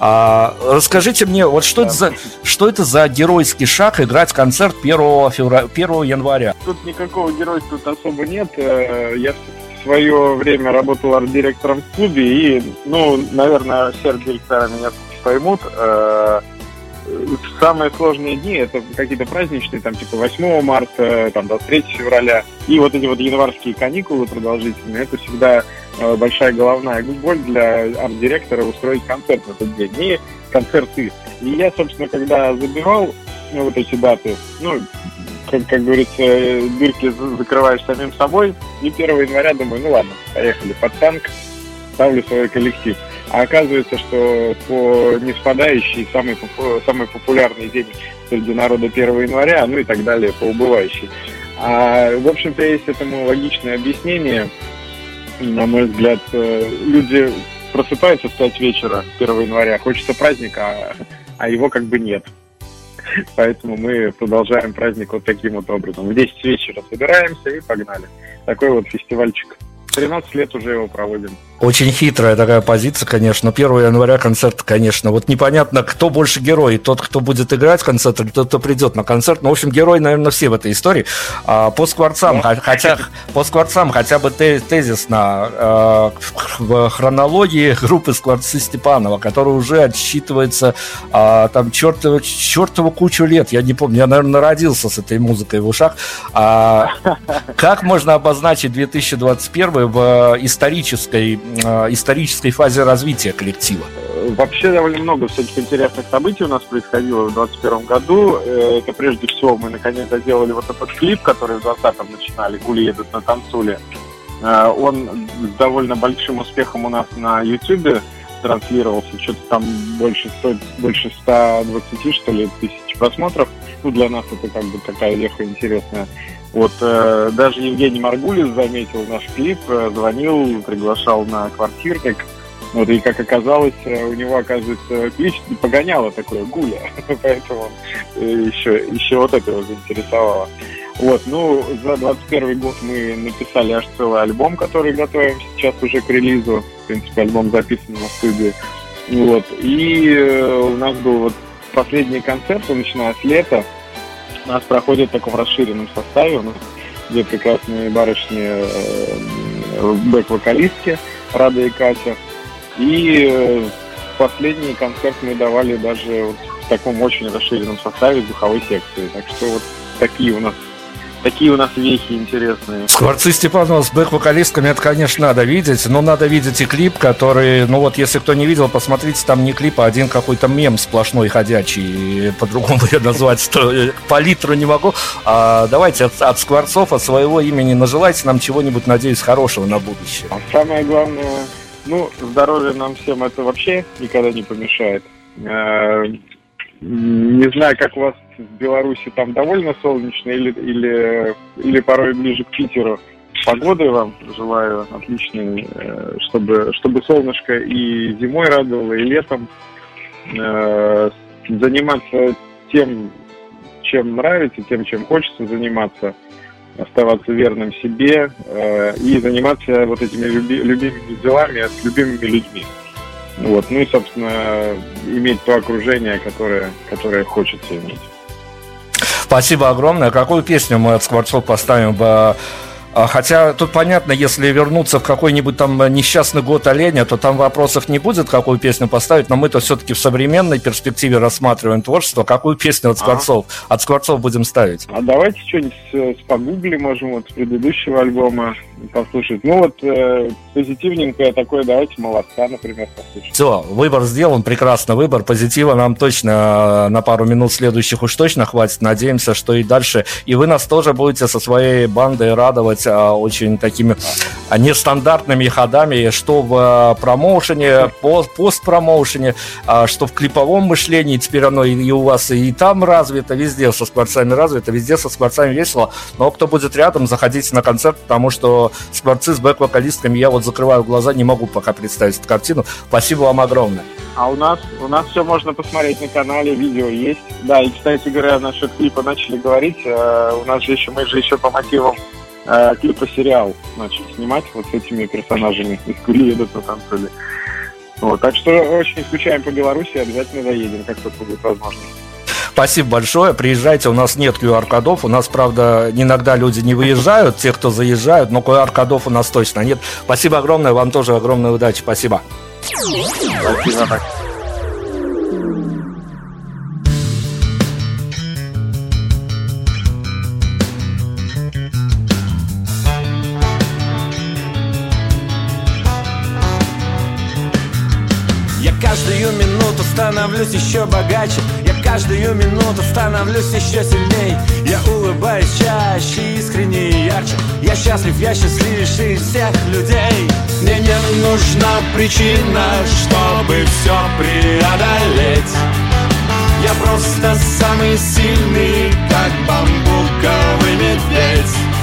А, расскажите мне, вот что, да. это за, что это за геройский шаг играть концерт 1, февраля, 1 января? Тут никакого геройства особо нет. Я свое время работал арт-директором в клубе, и, ну, наверное, все арт-директора меня поймут. Э, самые сложные дни это какие-то праздничные, там типа 8 марта, там 23 февраля. И вот эти вот январские каникулы продолжительные, это всегда э, большая головная боль для арт-директора устроить концерт в этот день. И концерты. И я, собственно, когда забирал ну, вот эти даты, ну, как, как говорится, дырки закрываешь самим собой. И 1 января думаю, ну ладно, поехали под танк, ставлю свой коллектив. А оказывается, что по неспадающей самый, самый популярный день среди народа 1 января, ну и так далее, по убывающей. А, в общем-то, есть этому логичное объяснение. На мой взгляд, э, люди просыпаются в 5 вечера 1 января, хочется праздника, а, а его как бы нет. *laughs* Поэтому мы продолжаем праздник вот таким вот образом. В 10 вечера собираемся и погнали. Такой вот фестивальчик. 13 лет уже его проводим. Очень хитрая такая позиция, конечно. 1 января концерт, конечно. Вот непонятно, кто больше герой. Тот, кто будет играть концерт, или тот, кто придет на концерт. Ну, в общем, герой, наверное, все в этой истории. А, по скворцам, да. хотя, по скворцам хотя бы тезисно э, в хронологии группы Скворцы Степанова, которая уже отсчитывается э, там чертова, чертова кучу лет. Я не помню, я, наверное, родился с этой музыкой в ушах. А, как можно обозначить 2021 в исторической Э, исторической фазе развития коллектива? Вообще довольно много всяких интересных событий у нас происходило в 2021 году. Э, это прежде всего мы наконец-то сделали вот этот клип, который в 2020 начинали «Гули едут на танцуле». Э, он с довольно большим успехом у нас на YouTube транслировался. Что-то там больше, 100, больше 120, что ли, тысяч просмотров. Ну, для нас это как бы такая веха интересная. Вот э, даже Евгений Маргулис заметил наш клип, э, звонил, приглашал на квартирник. Вот, и как оказалось, э, у него, оказывается, клич погоняло такое гуля. *laughs* Поэтому э, еще, еще вот это его заинтересовало. Вот, ну, за 21 год мы написали аж целый альбом, который готовим сейчас уже к релизу. В принципе, альбом записан на студии. Вот, и э, у нас был вот последний концерт, начиная с лета, у нас проходит в таком расширенном составе. У нас две прекрасные барышни э, бэк-вокалистки Рада и Катя. И э, последний концерт мы давали даже вот в таком очень расширенном составе духовой секции. Так что вот такие у нас Такие у нас вехи интересные. Скворцы Степанова с бэк-вокалистками, это, конечно, надо видеть, но надо видеть и клип, который, ну вот, если кто не видел, посмотрите, там не клип, а один какой-то мем сплошной ходячий, по-другому *laughs* я назвать, что э, палитру не могу. А, давайте от, от Скворцов, от своего имени нажелайте нам чего-нибудь, надеюсь, хорошего на будущее. А самое главное, ну, здоровье нам всем это вообще никогда не помешает. Э, не знаю, как у вас в Беларуси там довольно солнечно или, или, или порой ближе к Питеру. Погоды вам желаю отличной, э, чтобы, чтобы солнышко и зимой радовало, и летом. Э, заниматься тем, чем нравится, тем, чем хочется заниматься, оставаться верным себе э, и заниматься вот этими люби, любимыми делами с любимыми людьми. Вот. Ну и, собственно, иметь то окружение, которое, которое хочется иметь. Спасибо огромное. Какую песню мы от Скворцов поставим в а, хотя тут понятно, если вернуться в какой-нибудь там несчастный год оленя, то там вопросов не будет, какую песню поставить, но мы-то все-таки в современной перспективе рассматриваем творчество. Какую песню от Скворцов? А. От Скворцов будем ставить. А давайте что-нибудь с, с погугли можем вот с предыдущего альбома послушать. Ну вот э, позитивненькое такое, давайте молодца, например, послушать. Все, выбор сделан, прекрасный выбор. Позитива нам точно э, на пару минут следующих уж точно хватит. Надеемся, что и дальше. И вы нас тоже будете со своей бандой радовать а, очень такими а, нестандартными ходами, что в а, промоушене, пост постпромоушене, что в клиповом мышлении. Теперь оно и у вас и там развито, везде со скворцами развито, везде со скворцами весело. Но кто будет рядом, заходите на концерт, потому что скворцы с бэк-вокалистками я вот закрываю глаза, не могу пока представить эту картину. Спасибо вам огромное. А у нас, у нас все можно посмотреть на канале, видео есть. Да, и, кстати говоря, насчет клипа начали говорить. Э, у нас же еще, мы же еще по мотивам э, клипа сериал начали снимать вот с этими персонажами из Кури едут на танцули. Вот, так что очень скучаем по Беларуси, обязательно заедем, как только будет возможность. Спасибо большое. Приезжайте, у нас нет QR-кодов. У нас, правда, иногда люди не выезжают, те, кто заезжают, но QR-кодов у нас точно нет. Спасибо огромное, вам тоже огромной удачи. Спасибо. Спасибо. Каждую минуту становлюсь еще богаче. Я каждую минуту становлюсь еще сильней. Я улыбаюсь чаще, искренне и ярче. Я счастлив, я счастливейший из всех людей. Мне не нужна причина, чтобы все преодолеть. Я просто самый сильный, как бамбуковый медведь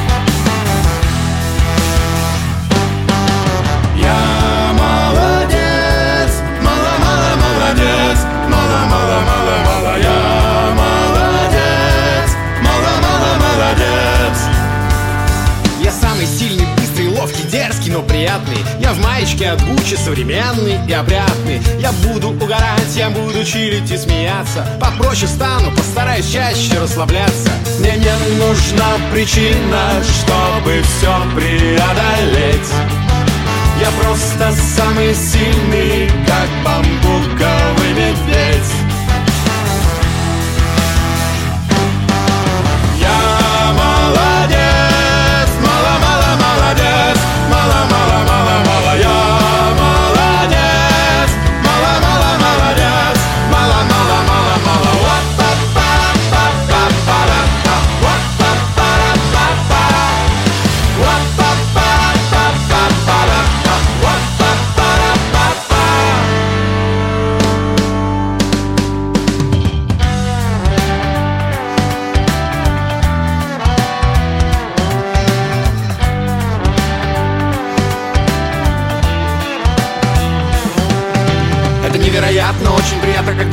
приятный. Я в маечке от Гуччи современный и опрятный Я буду угорать, я буду чилить и смеяться. Попроще стану, постараюсь чаще расслабляться. Мне не нужна причина, чтобы все преодолеть. Я просто самый сильный, как бамбуковый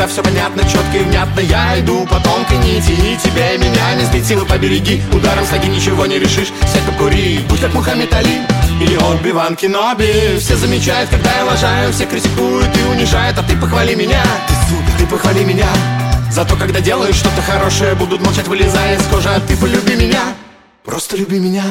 все понятно, четко и внятно. Я иду по тонкой нити И тебе и меня. Не сбить силы побереги. Ударом саги ничего не решишь. Сядь покури, будь как Мухаммед Али Или Оби-Ван Кеноби. Все замечают, когда я лажаю Все критикуют и унижают. А ты похвали меня Ты супер, ты похвали меня. Зато когда делаешь что-то хорошее Будут молчать, вылезая из кожи. А ты полюби меня Просто люби меня